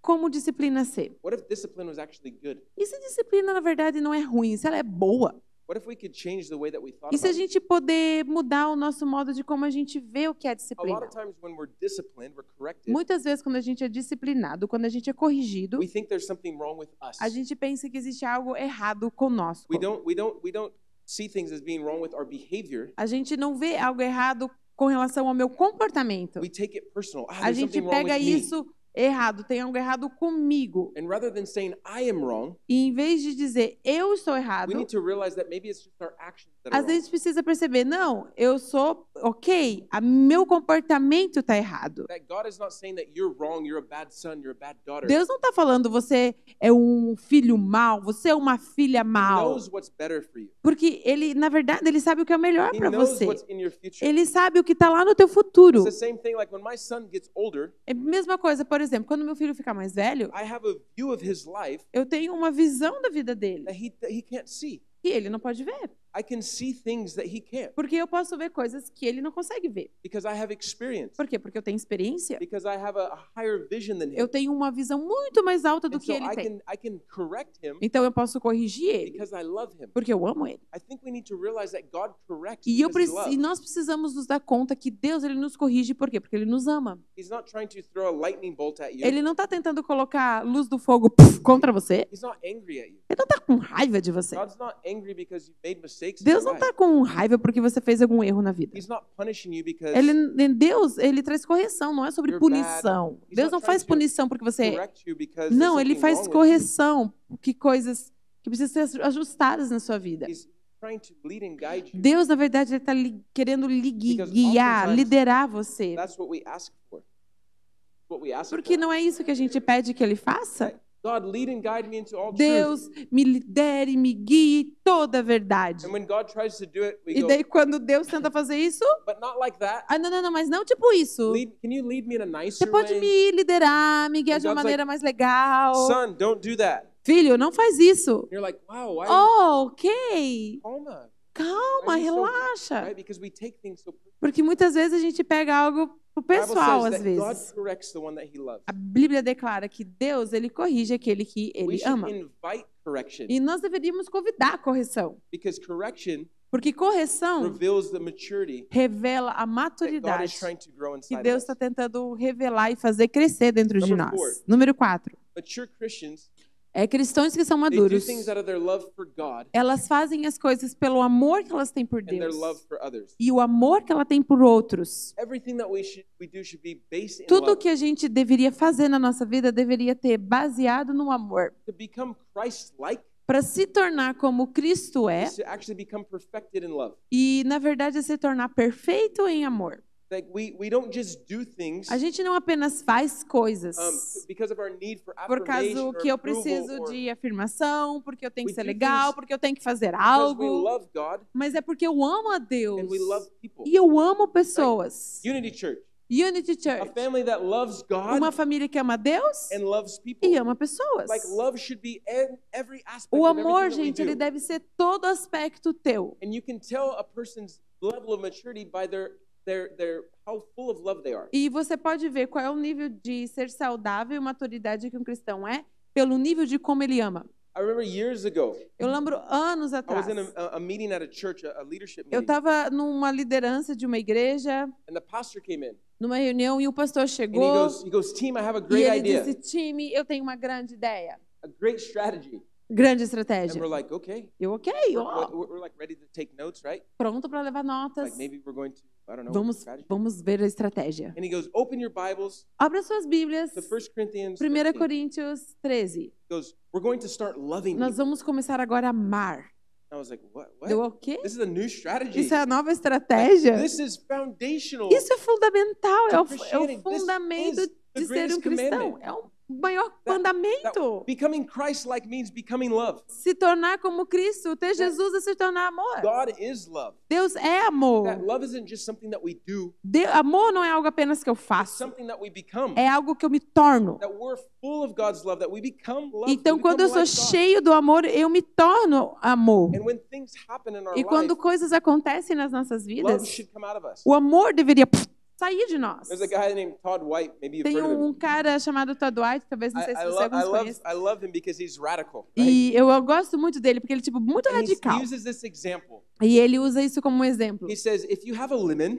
como disciplina ser? What if discipline was actually good? E se disciplina, na verdade, não é ruim, se ela é boa? What if we could change the way that we thought E se a about it? gente poder mudar o nosso modo de como a gente vê o que é A lot disciplina? of times when we're disciplined, we're corrected. Muitas vezes, quando a gente é disciplinado, quando a gente é corrigido, We think there's something wrong with us. a gente pensa que existe algo errado conosco. We don't we don't we don't see things as being wrong with our behavior. A gente não vê algo errado com relação ao meu comportamento. We take it personal. Ah, A there's gente something wrong pega with me. isso errado, tem algo errado comigo. And rather than saying I am wrong, E em vez de dizer eu estou errado, we need to realize that maybe it's just our actions that are às vezes precisa perceber, não, eu sou ok, a meu comportamento está errado. Deus não está falando você é um filho mau, você é uma filha mau. Porque ele, na verdade, ele sabe o que é melhor para você. Ele sabe o que está lá no teu futuro. Like older, É a mesma coisa, por exemplo, quando meu filho ficar mais velho, eu tenho uma visão da vida dele que ele não pode ver. I can see things that he can't Porque eu posso ver coisas que ele não consegue ver. because I have experience. Por quê? Porque eu tenho experiência. Because I have a, a higher vision than him. Eu tenho uma visão muito mais alta do que ele I tem. can I can correct him Então eu posso corrigir ele, because I love him. porque eu amo ele. I think we need to realize that God corrects E, eu e nós precisamos nos dar conta que Deus ele nos corrige por quê? Porque ele nos ama. He's not trying to throw a lightning bolt at you. Ele não está tentando colocar luz do fogo puf, contra você. He's not angry at you. Ele não está com raiva de você. God's not angry because you made mistakes. Deus não está com raiva porque você fez algum erro na vida. Ele, Deus, ele traz correção, não é sobre punição. Deus não faz punição porque você é Não, ele faz correção, que coisas que precisam ser ajustadas na sua vida. Deus, na verdade, ele está querendo lhe guiar, liderar você. Porque não é isso que a gente pede que ele faça? God, lead and guide me into all truth. Deus me lidere, me guie toda a verdade. And when God tries to do it, we E daí, quando Deus tenta fazer isso, but not like that. ah, não, não, não, mas não tipo isso. Lead, can you lead me in a Você pode way? me liderar, me guiar de uma maneira mais legal. Son, don't do that. Filho, não faz isso. You're like, wow, why? Oh, ok. Calma, Calma, relaxa. Porque muitas vezes a gente pega algo pro pessoal, às vezes. A Bíblia declara que Deus, ele corrige aquele que ele ama. E nós deveríamos convidar a correção. Porque correção revela a maturidade que Deus us. está tentando revelar e fazer crescer dentro de nós. Número 4. É cristãos que são maduros. God Elas fazem as coisas pelo amor que elas têm por Deus. E o amor que ela tem por outros. We should we do Tudo que a gente deveria fazer na nossa vida deveria ter baseado no amor. Para se tornar como Cristo é e, na verdade, se tornar perfeito em amor. Like we we don't just do things A gente não apenas faz coisas because of our need for por causa que eu preciso de afirmação, porque eu tenho que ser legal, porque eu tenho que fazer algo, mas é porque eu amo a Deus e eu amo pessoas. Unity Church, Unity a Church, family that loves God uma família que ama Deus e ama pessoas. Like love should be in every aspect O amor, gente, ele deve ser todo aspecto teu. And you can tell a person's level of maturity by their their their how full of love they are. E você pode ver qual é o nível de ser saudável e maturidade que um cristão é pelo nível de como ele ama. I remember years ago, Eu lembro anos I atrás. was in a, a meeting at a church, a, a leadership Eu meeting, estava numa liderança de uma igreja, and the pastor came in, numa reunião, e o pastor and he chegou goes, he goes, team, I have a e great ele idea, disse: time, eu tenho uma grande ideia, a great strategy, grande and estratégia. we're like, okay, Eu, ok, we're, ó, we're, we're like ready to take notes, right? pronto para levar notas. Like maybe we're going to, Vamos, vamos ver a estratégia. And he goes, open your Bibles Abra suas Bíblias. to 1 Corinthians. 1 13. Coríntios 13. He goes, we're going to start loving Nós people. vamos começar agora a amar. I was like, what? Deu What? o quê? This is a new strategy. Isso é a nova estratégia? This is foundational. Isso é fundamental, é o, é Christianity. o This fundamento is the de ser greatest um cristão. commandment. É o maior mandamento. Becoming Christ-like means becoming love. Se tornar como Cristo, ter Jesus é se tornar amor. God is love. Deus é amor. That love isn't just something that we do. De- amor não é algo apenas que eu It's faço, something that we become. é algo que eu me torno. That we're full of God's love. That we become love. Então, we quando eu sou like cheio do amor, eu me torno amor. And when things happen in our E quando life, coisas acontecem nas nossas love vidas, should come out of us. o amor deveria pff, sair de nós. There's a guy named Todd White. Tem um cara chamado Todd White, talvez não I, sei se I, você alguns love conhece. I love him because he's radical. Right? E eu, eu gosto muito dele, porque ele é tipo muito And radical. he uses this example. E ele usa isso como um exemplo. He says, if you have a lemon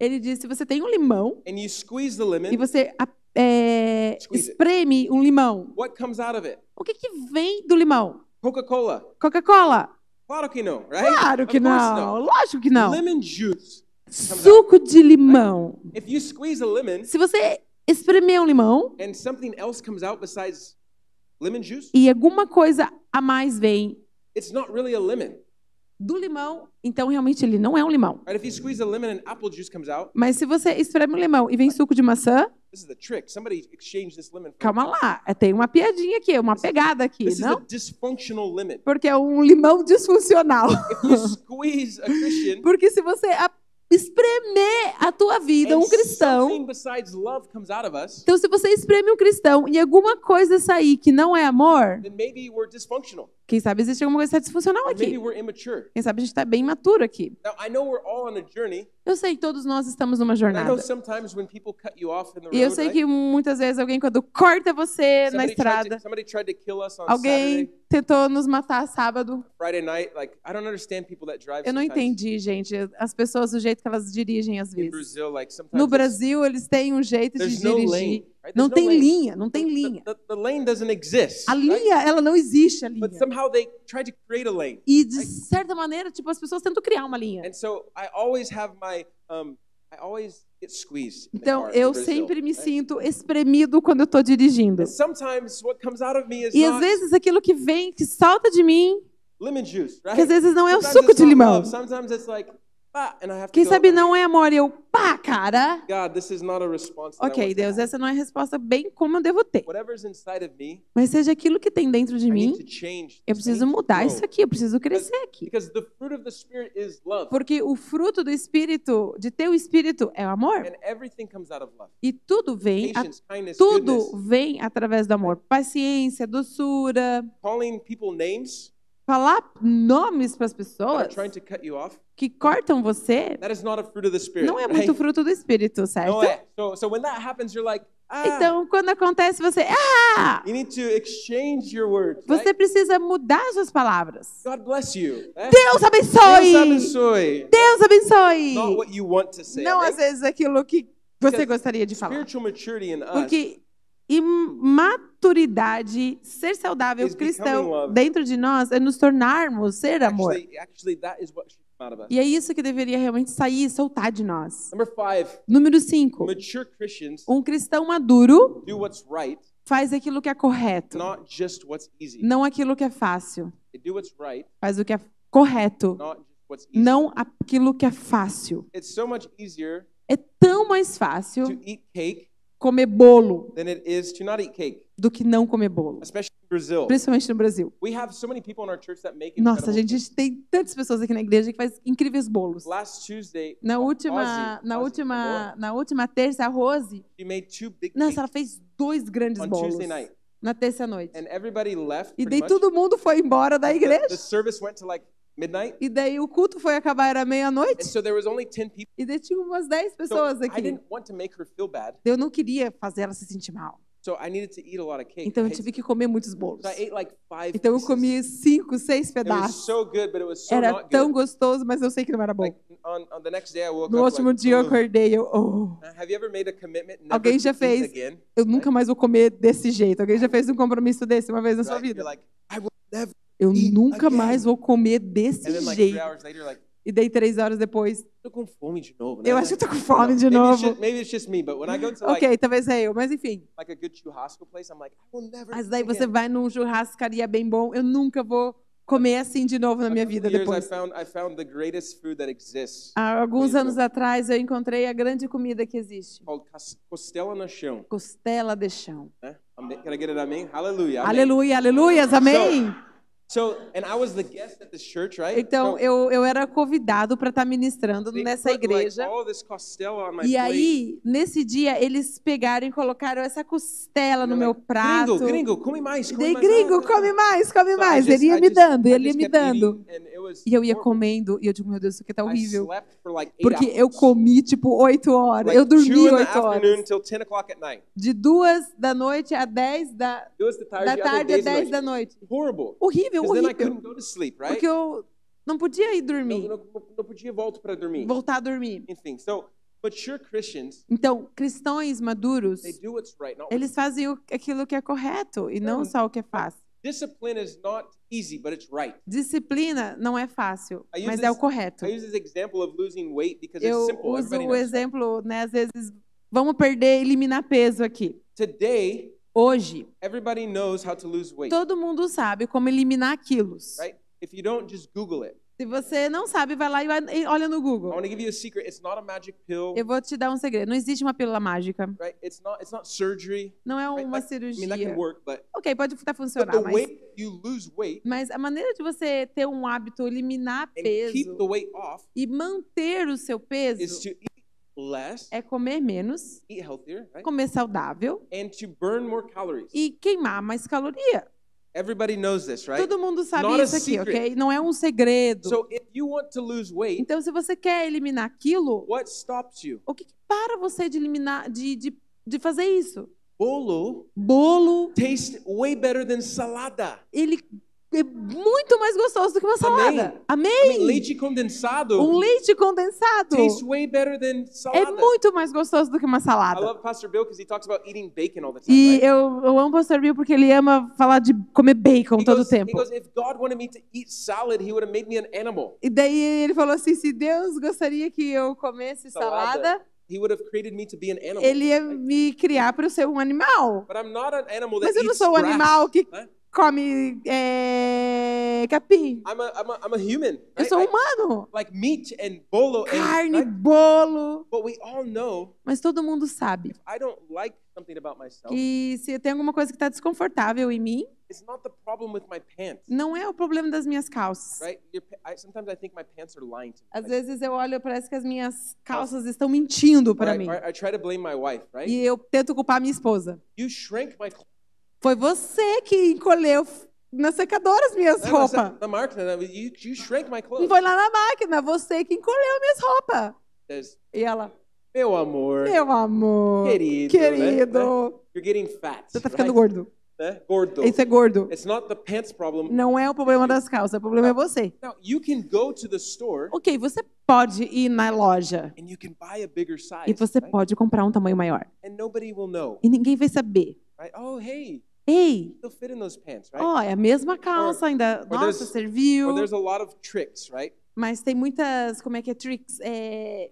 Ele diz: se você tem um limão and you squeeze the lemon, e você é, espreme um limão, what comes out of it? o que, que vem do limão? Coca-Cola. Coca-Cola? Claro que não, right? Claro que course não. Lógico que não. Lemon juice. Suco de limão. If you squeeze a lemon Se você espremer um limão and something else comes out besides lemon juice, e alguma coisa a mais vem it's not really a lemon. do limão, então realmente ele não é um limão. Right? If you squeeze a lemon and apple juice comes out, Mas se você espreme um limão e vem suco de maçã, this is the trick. Somebody exchanged this lemon for calma lá, é, tem uma piadinha aqui, uma pegada aqui, This is a não? dysfunctional lemon. Porque é um limão disfuncional. If you squeeze a Christian [laughs] Porque se você a- espremer a tua vida, um cristão, então se você espreme um cristão e alguma coisa sair que não é amor, quem sabe existe alguma coisa que está disfuncional aqui. Quem sabe a gente está bem maturo aqui. Eu sei que todos nós estamos numa jornada. E eu sei que muitas vezes alguém, quando corta você na estrada, alguém tentou nos matar sábado. Eu não entendi, gente, as pessoas, do jeito que elas dirigem às vezes. No Brasil, eles têm um jeito de dirigir. Não tem linha, não tem linha. A linha, ela não existe, a But linha. somehow they try to create a lane. E de certa maneira, tipo, as pessoas tentam criar uma linha. And so I always have my, um, I always get squeezed. in the Então, eu sempre me sinto espremido quando eu estou dirigindo. And sometimes what comes out of me is E às vezes aquilo que vem, que salta de mim, lemon juice, right? que às vezes não é o suco de limão. Sometimes it's like, and I have to Quem sabe não é amor. E eu, pá, cara. God, this is not a response that I Ok, Deus, essa não é a resposta bem como eu devo ter. Whatever's inside of me, Mas seja aquilo que tem dentro de mim, eu preciso mudar isso aqui, eu preciso crescer aqui. Because the fruit of the Spirit is love. Porque o fruto do Espírito, de teu Espírito, é o amor. And everything comes out of love. E tudo vem, a- tudo vem através do amor. Paciência, doçura, Calling people names falar nomes para as pessoas off, que cortam você, não é muito fruto do Espírito, certo? É. So, so when that happens, you're like, ah, Então, quando acontece, você, ah, words. você right? precisa mudar suas palavras. You. Deus Deus abençoe! abençoe. Deus abençoe! Not what you want to say. Não às vezes aquilo que você Because gostaria de falar. spiritual Porque imaturidade, ser saudável, cristão dentro de nós é nos tornarmos ser amor. actually, actually. E é isso que deveria realmente sair, soltar de nós. Five, Número 5. mature Christians Um cristão maduro right, faz aquilo que é correto, não aquilo que é fácil. Right, Faz o que é correto, não aquilo que é fácil. So É tão mais fácil comer bolo than it is to not eat cake, do que não comer bolo, especially in Brazil. principalmente no Brasil. We have so many people in our church that make Nossa, a gente tem tantas pessoas aqui na igreja que faz incríveis bolos. Last Tuesday, Na última, na última, na última terça, a Rose, she made two big nossa, ela fez dois grandes bolos na terça noite. and everybody left. E daí todo mundo foi embora da igreja. Midnight, E daí o culto foi acabar, era meia-noite. so there was only ten people. E daí tinha umas 10 So pessoas I aqui. didn't want to make her feel bad, Eu não queria fazer ela se sentir mal. so I needed to eat a lot of cake. Então eu tive que comer muitos bolos. So I ate like five. Então eu comi cinco, seis pedaços. so good, so Era tão gostoso, mas eu sei que não era bom. Like on, on day, No último like, dia eu acordei, eu, oh, Alguém já fez again? eu nunca mais vou comer desse jeito. Alguém já fez um compromisso desse uma vez na sua Right? vida? You're like, I will never. Eu eat nunca again. mais vou comer desse And then like three jeito. hours later, like, E daí três horas depois, tô com fome de novo. eu né? acho que eu tô com fome de maybe It's novo. just, maybe it's just me, but when I go to like, Ok, talvez é eu, mas enfim. like a good churrasco place, I'm like, I will never. Mas eat daí você again. vai num churrascaria bem bom, eu nunca vou comer assim de novo na minha vida years, I depois. found I found the greatest food that exists, Há alguns anos atrás eu encontrei a grande comida que existe. called cas- costela no chão. Costela de chão. né? Amém? Can I get it? Amém? Hallelujah. Amém. Aleluia, aleluias, amém. So, and I was the guest at this church, right? Então So eu, eu era convidado para estar ministrando they nessa like, igreja. my E aí, nesse dia, eles pegaram e colocaram essa costela no I'm meu like, prato. Gringo, gringo, come mais, come mais. gringo, come mais, come So mais. just- Ele ia me just- dando, ele ia me dando. E eu ia comendo, e eu digo, meu Deus, isso aqui tá horrível. like Porque eu hours. comi, tipo, oito horas. Like Eu dormi oito horas. till 10 o'clock at night. De duas da noite a dez da, da tarde, a dez da noite. Horrible. Horrível, Because then I horrível. couldn't go to sleep, right? Porque eu não podia ir Não, dormir, não, não podia voltar para dormir. voltar a dormir. Enfim, so Então, cristãos maduros, right, eles fazem aquilo que é correto e não Não. só o que é fácil. Disciplina não é fácil, mas é o correto. Eu uso o exemplo, né, às vezes, vamos perder, eliminar peso aqui. Today, Hoje, everybody knows how to lose weight, todo mundo sabe como eliminar quilos. right? If you don't, just Google it. Se você não sabe, vai lá e olha no I Google. want to give you a secret. It's not a magic pill, Eu vou te dar um segredo. Não existe uma pílula mágica. right? It's not. It's not surgery. Não é Right? uma Like, I mean, cirurgia. work, but, Ok, pode até funcionar, mas, weight mas a maneira de você ter um hábito, eliminar peso off e manter o seu peso less, é comer menos, eat healthier, right? comer saudável And to burn more calories. e queimar mais caloria. Everybody knows this, right? Todo mundo sabe Not isso aqui, ok? Não é um segredo. So if you want to lose weight, Então, se você quer eliminar aquilo, what stops you? o que, que para você de eliminar, de, de, de fazer isso? Bolo Bolo, tastes way better than salada. ele é muito mais gostoso do que uma salada. Amém? mean, leite condensado Um leite condensado tastes way better than é salada. muito mais gostoso do que uma I salada. love Pastor Bill because he talks about eating bacon all the time. E right? eu, eu amo o Pastor Bill porque ele ama falar de comer bacon He todo o goes, he tempo. goes, if God wanted me to eat salad, he would have made me an animal. E daí ele falou assim: se Deus gostaria que eu comesse Salada. salada, He would have created me to be an animal. ele ia me criar para eu ser um animal. But I'm not an animal that Mas eu não sou o grass. animal que né? Come é, capim. I'm a, I'm a, I'm a human. Eu right? sou I- humano. like meat and bolo and Carne, right? bolo. But we all know Mas todo mundo sabe if I don't like something about myself, que se tem alguma coisa que está desconfortável em mim, it's not the problem with my pants, não é o problema das minhas calças. right? Your, pa- I, sometimes I think my pants are lying to me. Às Like, vezes eu olho, parece que as minhas calças estão mentindo para I, mim. or I try to blame my wife, right? E eu tento culpar minha esposa. You shrank my clothes. Foi você que encolheu na secadora as minhas roupas. The máquina, you, you shrank my Não foi lá na máquina, você que encolheu minhas roupas. There's, E ela, meu amor, meu amor, querido, né? querido, you're getting fat, você tá ficando right? gordo. Né? Gordo. Isso é gordo. It's not the pants problem. Não é o problema das calças, o problema é você. Now, you can go to the store Ok, você pode ir na loja and you can buy a bigger size, e você right? pode comprar um tamanho maior. and nobody will know, E ninguém vai saber. right? Oh, hey, Ei, ó, é a mesma calça ainda. Nossa, serviu. Or there's a lot of tricks, right? Mas tem muitas, como é que é, tricks? É,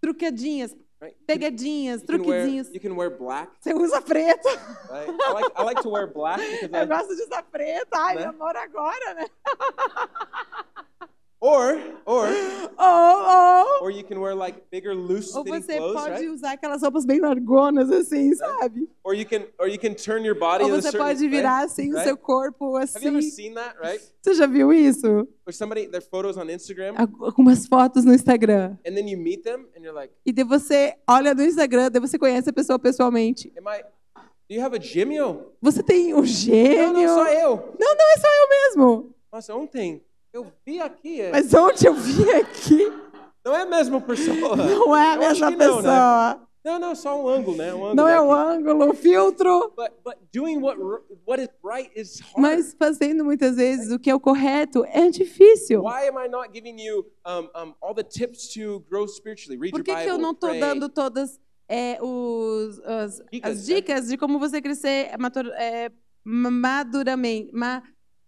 truquedinhas, pegadinhas, truquezinhos. Você usa preto. right? I like I like to wear black because [laughs] Eu I, gosto de usar preto. Ai, Né? amor, agora, né? [laughs] or or [gasps] Oh, oh. or you can wear like bigger, loose Ou você clothes, pode right? usar aquelas roupas bem largonas, assim, sabe? Or you can, or you can turn your body Ou você pode virar assim o right? seu corpo Have you ever assim. seen that, right? Você já viu isso? Or somebody, their photos on Instagram, Algumas fotos no Instagram. and then you meet them, and you're like, E daí você olha no Instagram, daí você conhece a pessoa pessoalmente. am I? Do you have a Gimeo? Você tem um Não, gênio. não, só eu. Não, não, é só eu mesmo. Nossa, ontem eu vi aqui. é- Mas ontem eu vi aqui, Não é a mesma pessoa. [laughs] não é a mesma não, né? pessoa. Não, não, só um ângulo, né? Um ângulo Não é o daqui. ângulo, o filtro. But, but doing what, what is right is hard. Mas fazendo muitas vezes o que é o correto é difícil. You um, um, Por que, Bible, que eu não estou dando todas é, os, as, Dicas, as né? dicas de como você crescer matur, é, ma- maduramente, ma,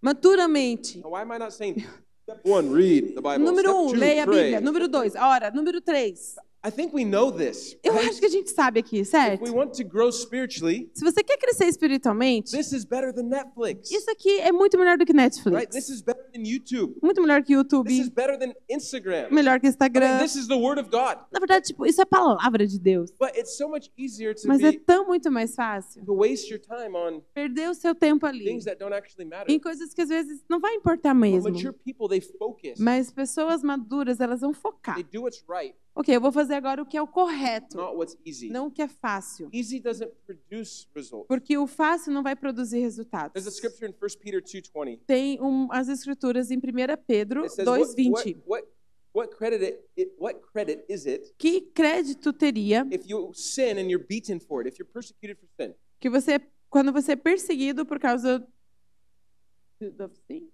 maturamente? Why am I not saying step one, read the Bible. Número um, leia a. Bíblia. Número dois, ora. Número três, I think we know this. eu acho que a gente sabe aqui, If certo? we want to grow spiritually, Se você quer crescer espiritualmente, this is better than Netflix. isso aqui é muito melhor do que Right? Netflix. This is better than YouTube. Muito melhor que This is YouTube, better than Instagram. melhor que Instagram. this is the Word of God. Na verdade, tipo, isso é palavra de Deus. But it's so much easier to Mas é tão muito mais fácil to waste your time on perder o seu tempo ali things that don't actually matter. em coisas que às vezes não vai importar But mesmo. mature people, they focus. Mas pessoas maduras, elas vão focar. They do what's right, Ok, eu vou fazer agora o que é o correto, not what's easy. não o que é fácil. Easy doesn't produce results. Porque o fácil não vai produzir resultados. There's a scripture in 1 Peter 2:20. Tem um, as escrituras em 1 Pedro It says, what, 2,20. what, what, what credit it, it, what credit is it Que crédito teria if you sin and you're beaten for it, if you're persecuted for sin? que você, quando você é perseguido por causa do,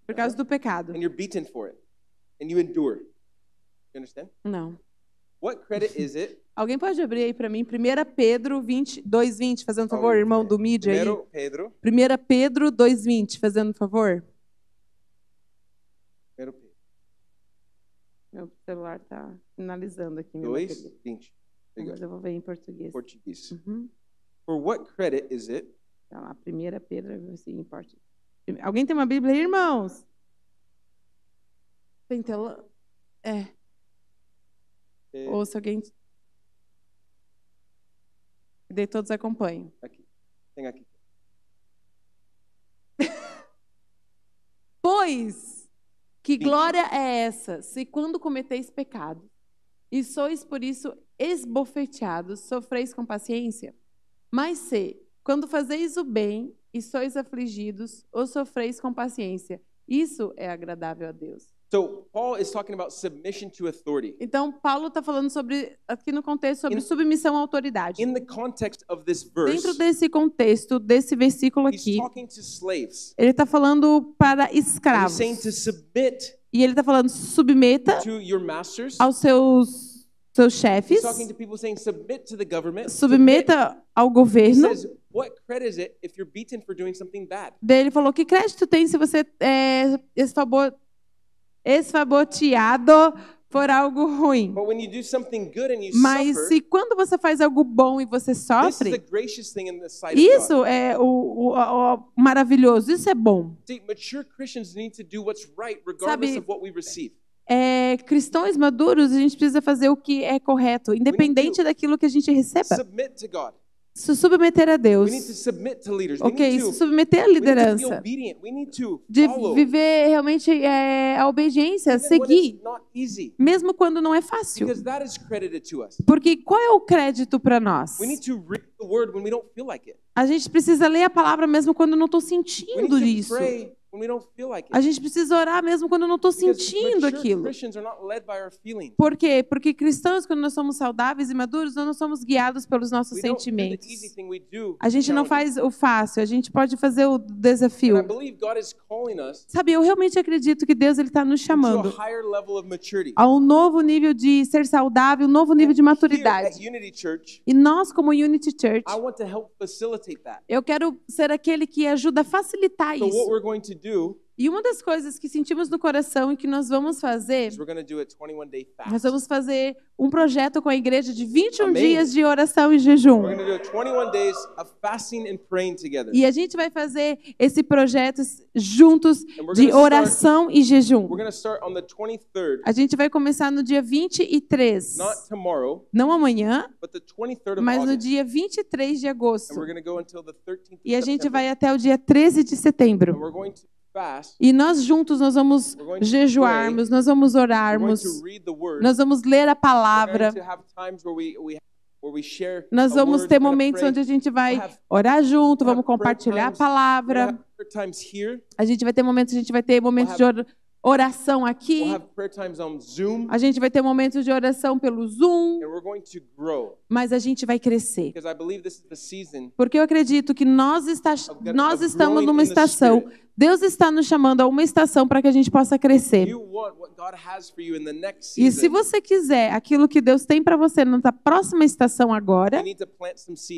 por causa do pecado? And you're beaten for it, and you endure. You understand? Não. What credit is it? [laughs] Alguém pode abrir aí para mim? 1 Pedro 20, 2,20, fazendo favor, irmão do mídia aí. Primero, Pedro. 1 Pedro 2,20, fazendo favor. Primero Pedro. Meu celular está finalizando aqui. Minha bateria. 2, 20. There you Mas go. eu vou ver em português. Português. Uhum. For what credit is it Tá lá, 1 Pedro, assim, em português. Alguém tem uma Bíblia aí, irmãos? Tem tela? É. eh, Ou se alguém. Daí todos acompanham. aqui. Tem aqui. [laughs] Pois, que Vinte. glória é essa, se quando cometeis pecado, e sois por isso esbofeteados, sofreis com paciência? Mas se, quando fazeis o bem e sois afligidos, ou sofreis com paciência, isso é agradável a Deus. So Paul is talking about submission to authority. Então, Paulo está falando sobre, aqui no contexto, sobre In- submissão à autoridade. In the context of this verse, Dentro desse contexto, desse versículo he's aqui, talking to slaves. ele está falando para And he's escravos. saying to submit E ele está falando, submeta to your masters. aos seus, seus He's chefes, talking to people saying submit to the government. submeta ao He governo. says, what credit is it if you're beaten for doing something bad? Daí ele falou, que crédito tem se você é esfabo- esfaboteado por algo ruim? Mas suffer, se quando você faz algo bom e você sofre, isso é o, o- o- maravilhoso, isso é bom. See, right Sabe-. É, cristãos maduros, a gente precisa fazer o que é correto, independente daquilo que a gente receba. Se submeter a Deus. Ok, se submeter à liderança. De viver realmente é, a obediência, seguir, mesmo quando não é fácil. Porque qual é o crédito para nós? A gente precisa ler a palavra mesmo quando não estou sentindo isso. A gente precisa orar mesmo quando não estou sentindo aquilo. Christians are not led by our feelings. Por quê? Porque cristãos, quando nós somos saudáveis e maduros, nós não somos guiados pelos nossos sentimentos. easy thing, we do A gente não faz o fácil, a gente pode fazer o desafio. believe God is calling us Sabe, eu realmente acredito que Deus está nos to a chamando higher level of maturity. a um novo nível de ser saudável, um novo nível de maturidade. Unity Church, E nós, como Unity Church, I want to help facilitate that. eu quero ser aquele que ajuda a facilitar isso. We're going to do E uma das coisas que sentimos no coração e que nós vamos fazer, is we're going to do a 21 day nós vamos fazer um projeto com a igreja de 21 Amém. dias de oração e jejum. We're going to do 21 days of fasting and praying together. E a gente vai fazer esse projeto juntos de gonna start- oração e jejum. We're going to start on the 23rd, A gente vai começar no dia 23. not tomorrow, Não amanhã, but the 23rd of mas no dia 23 de agosto. we're going to go until the 13th of E a gente vai até o dia 13 de setembro. E nós juntos nós vamos jejuarmos, nós vamos orarmos, nós vamos ler a palavra, nós vamos ter momentos onde a gente vai orar junto, vamos compartilhar a palavra. A gente vai ter momentos, a gente vai ter momentos de or- oração aqui. A gente vai ter momentos de oração pelo Zoom, Mas a gente vai crescer. Porque eu acredito que nós, está, nós estamos numa estação. Deus está nos chamando a uma estação para que a gente possa crescer. E se você quiser aquilo que Deus tem para você na próxima estação agora,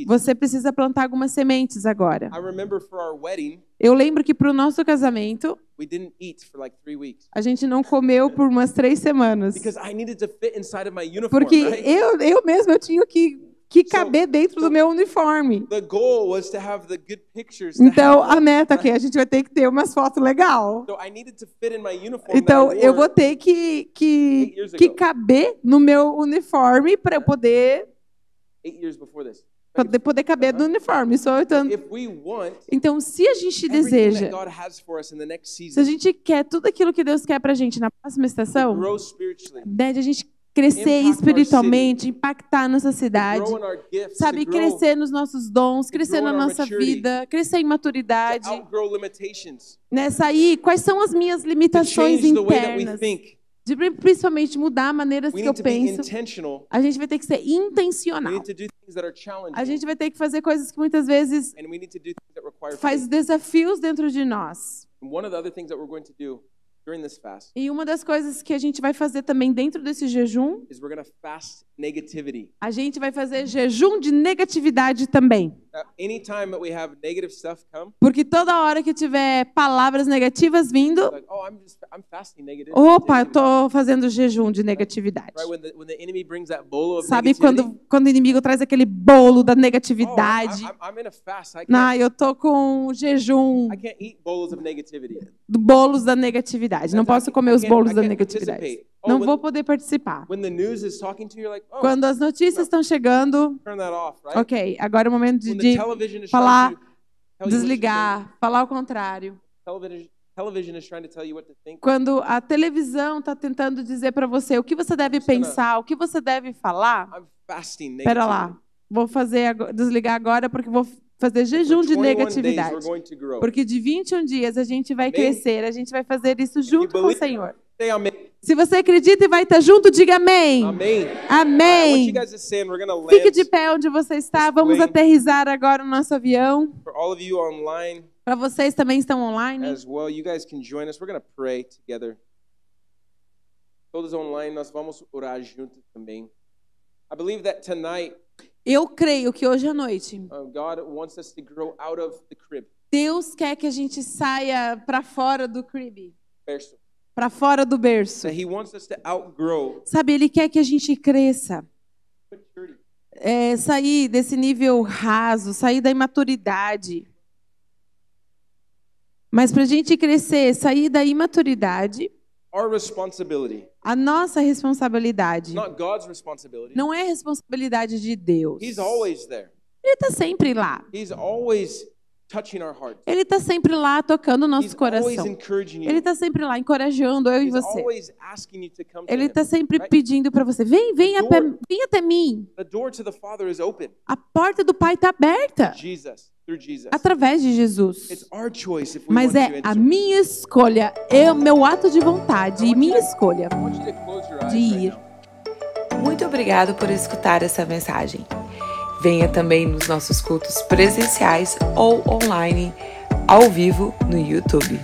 você precisa plantar algumas sementes agora. Eu lembro que para o nosso casamento, a gente não comeu por umas três semanas. Porque eu, eu mesma eu tinha que, que So- caber dentro do meu uniforme. Então, a meta aqui, a gente vai ter que ter umas fotos uniform. Então, eu vou ter que, que, que caber no meu uniforme para eu poder, this. poder, caber no uniforme. Só we want Então, se a gente deseja, se a gente quer tudo aquilo que Deus quer pra gente na próxima estação, né, a gente crescer espiritualmente, impactar nossa cidade, sabe, crescer nos nossos dons, crescer na nossa vida, crescer em maturidade, né, sair, quais são as minhas limitações internas, de principalmente mudar maneiras We que eu penso. A gente vai ter que ser intencional. A gente vai ter que fazer coisas que muitas vezes faz desafios dentro de nós. E uma das coisas que a gente vai fazer também dentro desse jejum, is we're going to fast negativity. a gente vai fazer jejum de negatividade também. Uh, anytime that we have negative stuff come, Porque toda hora que tiver palavras negativas vindo, oh, opa, eu negativity." tô fazendo jejum de negatividade. Sabe quando, quando o inimigo traz aquele bolo da oh, I, negatividade? Can't, Não, eu tô com jejum do bolos da negatividade. Não posso comer os bolos da negatividade. Oh, Não vou poder participar. Oh, Quando as notícias estão chegando, ok, agora é o momento de, de falar, desligar, falar o contrário. Quando a televisão está tentando dizer para você o que você deve pensar, o que você deve falar, espera lá, vou fazer desligar agora porque vou fazer jejum de 21 days, negatividade. Porque de 21 dias a gente vai crescer, a gente vai fazer isso junto com o Senhor. Se você acredita e vai estar junto, diga amém. Amém. to Fique de pé onde você está. Vamos aterrizar agora o nosso avião. Para vocês também estão online. as well. You guys can join us. We're going to pray together. Todos online, nós vamos orar juntos também. I believe that tonight Eu creio que hoje à noite. Deus quer que a gente saia para fora do crib, Verso. Para fora do berço. That He wants us to outgrow Sabe, Ele quer que a gente cresça, é, sair desse nível raso, sair da imaturidade. Mas para a gente crescer, sair da imaturidade, a nossa responsabilidade não é responsabilidade de Deus. He's always there. Ele está sempre lá. He's always. Ele está sempre lá tocando o nosso coração. Ele you. está sempre lá encorajando eu e você. Ele está sempre pedindo para você: vem, vem, The até, door- vem até mim. The door to the Father is open. A porta do Pai está aberta Jesus, through Jesus. através de Jesus. Mas é a minha escolha, é o meu ato de vontade e minha escolha I want you to close your eyes de ir. Muito obrigado por escutar essa mensagem. Venha também nos nossos cultos presenciais ou online, ao vivo no YouTube.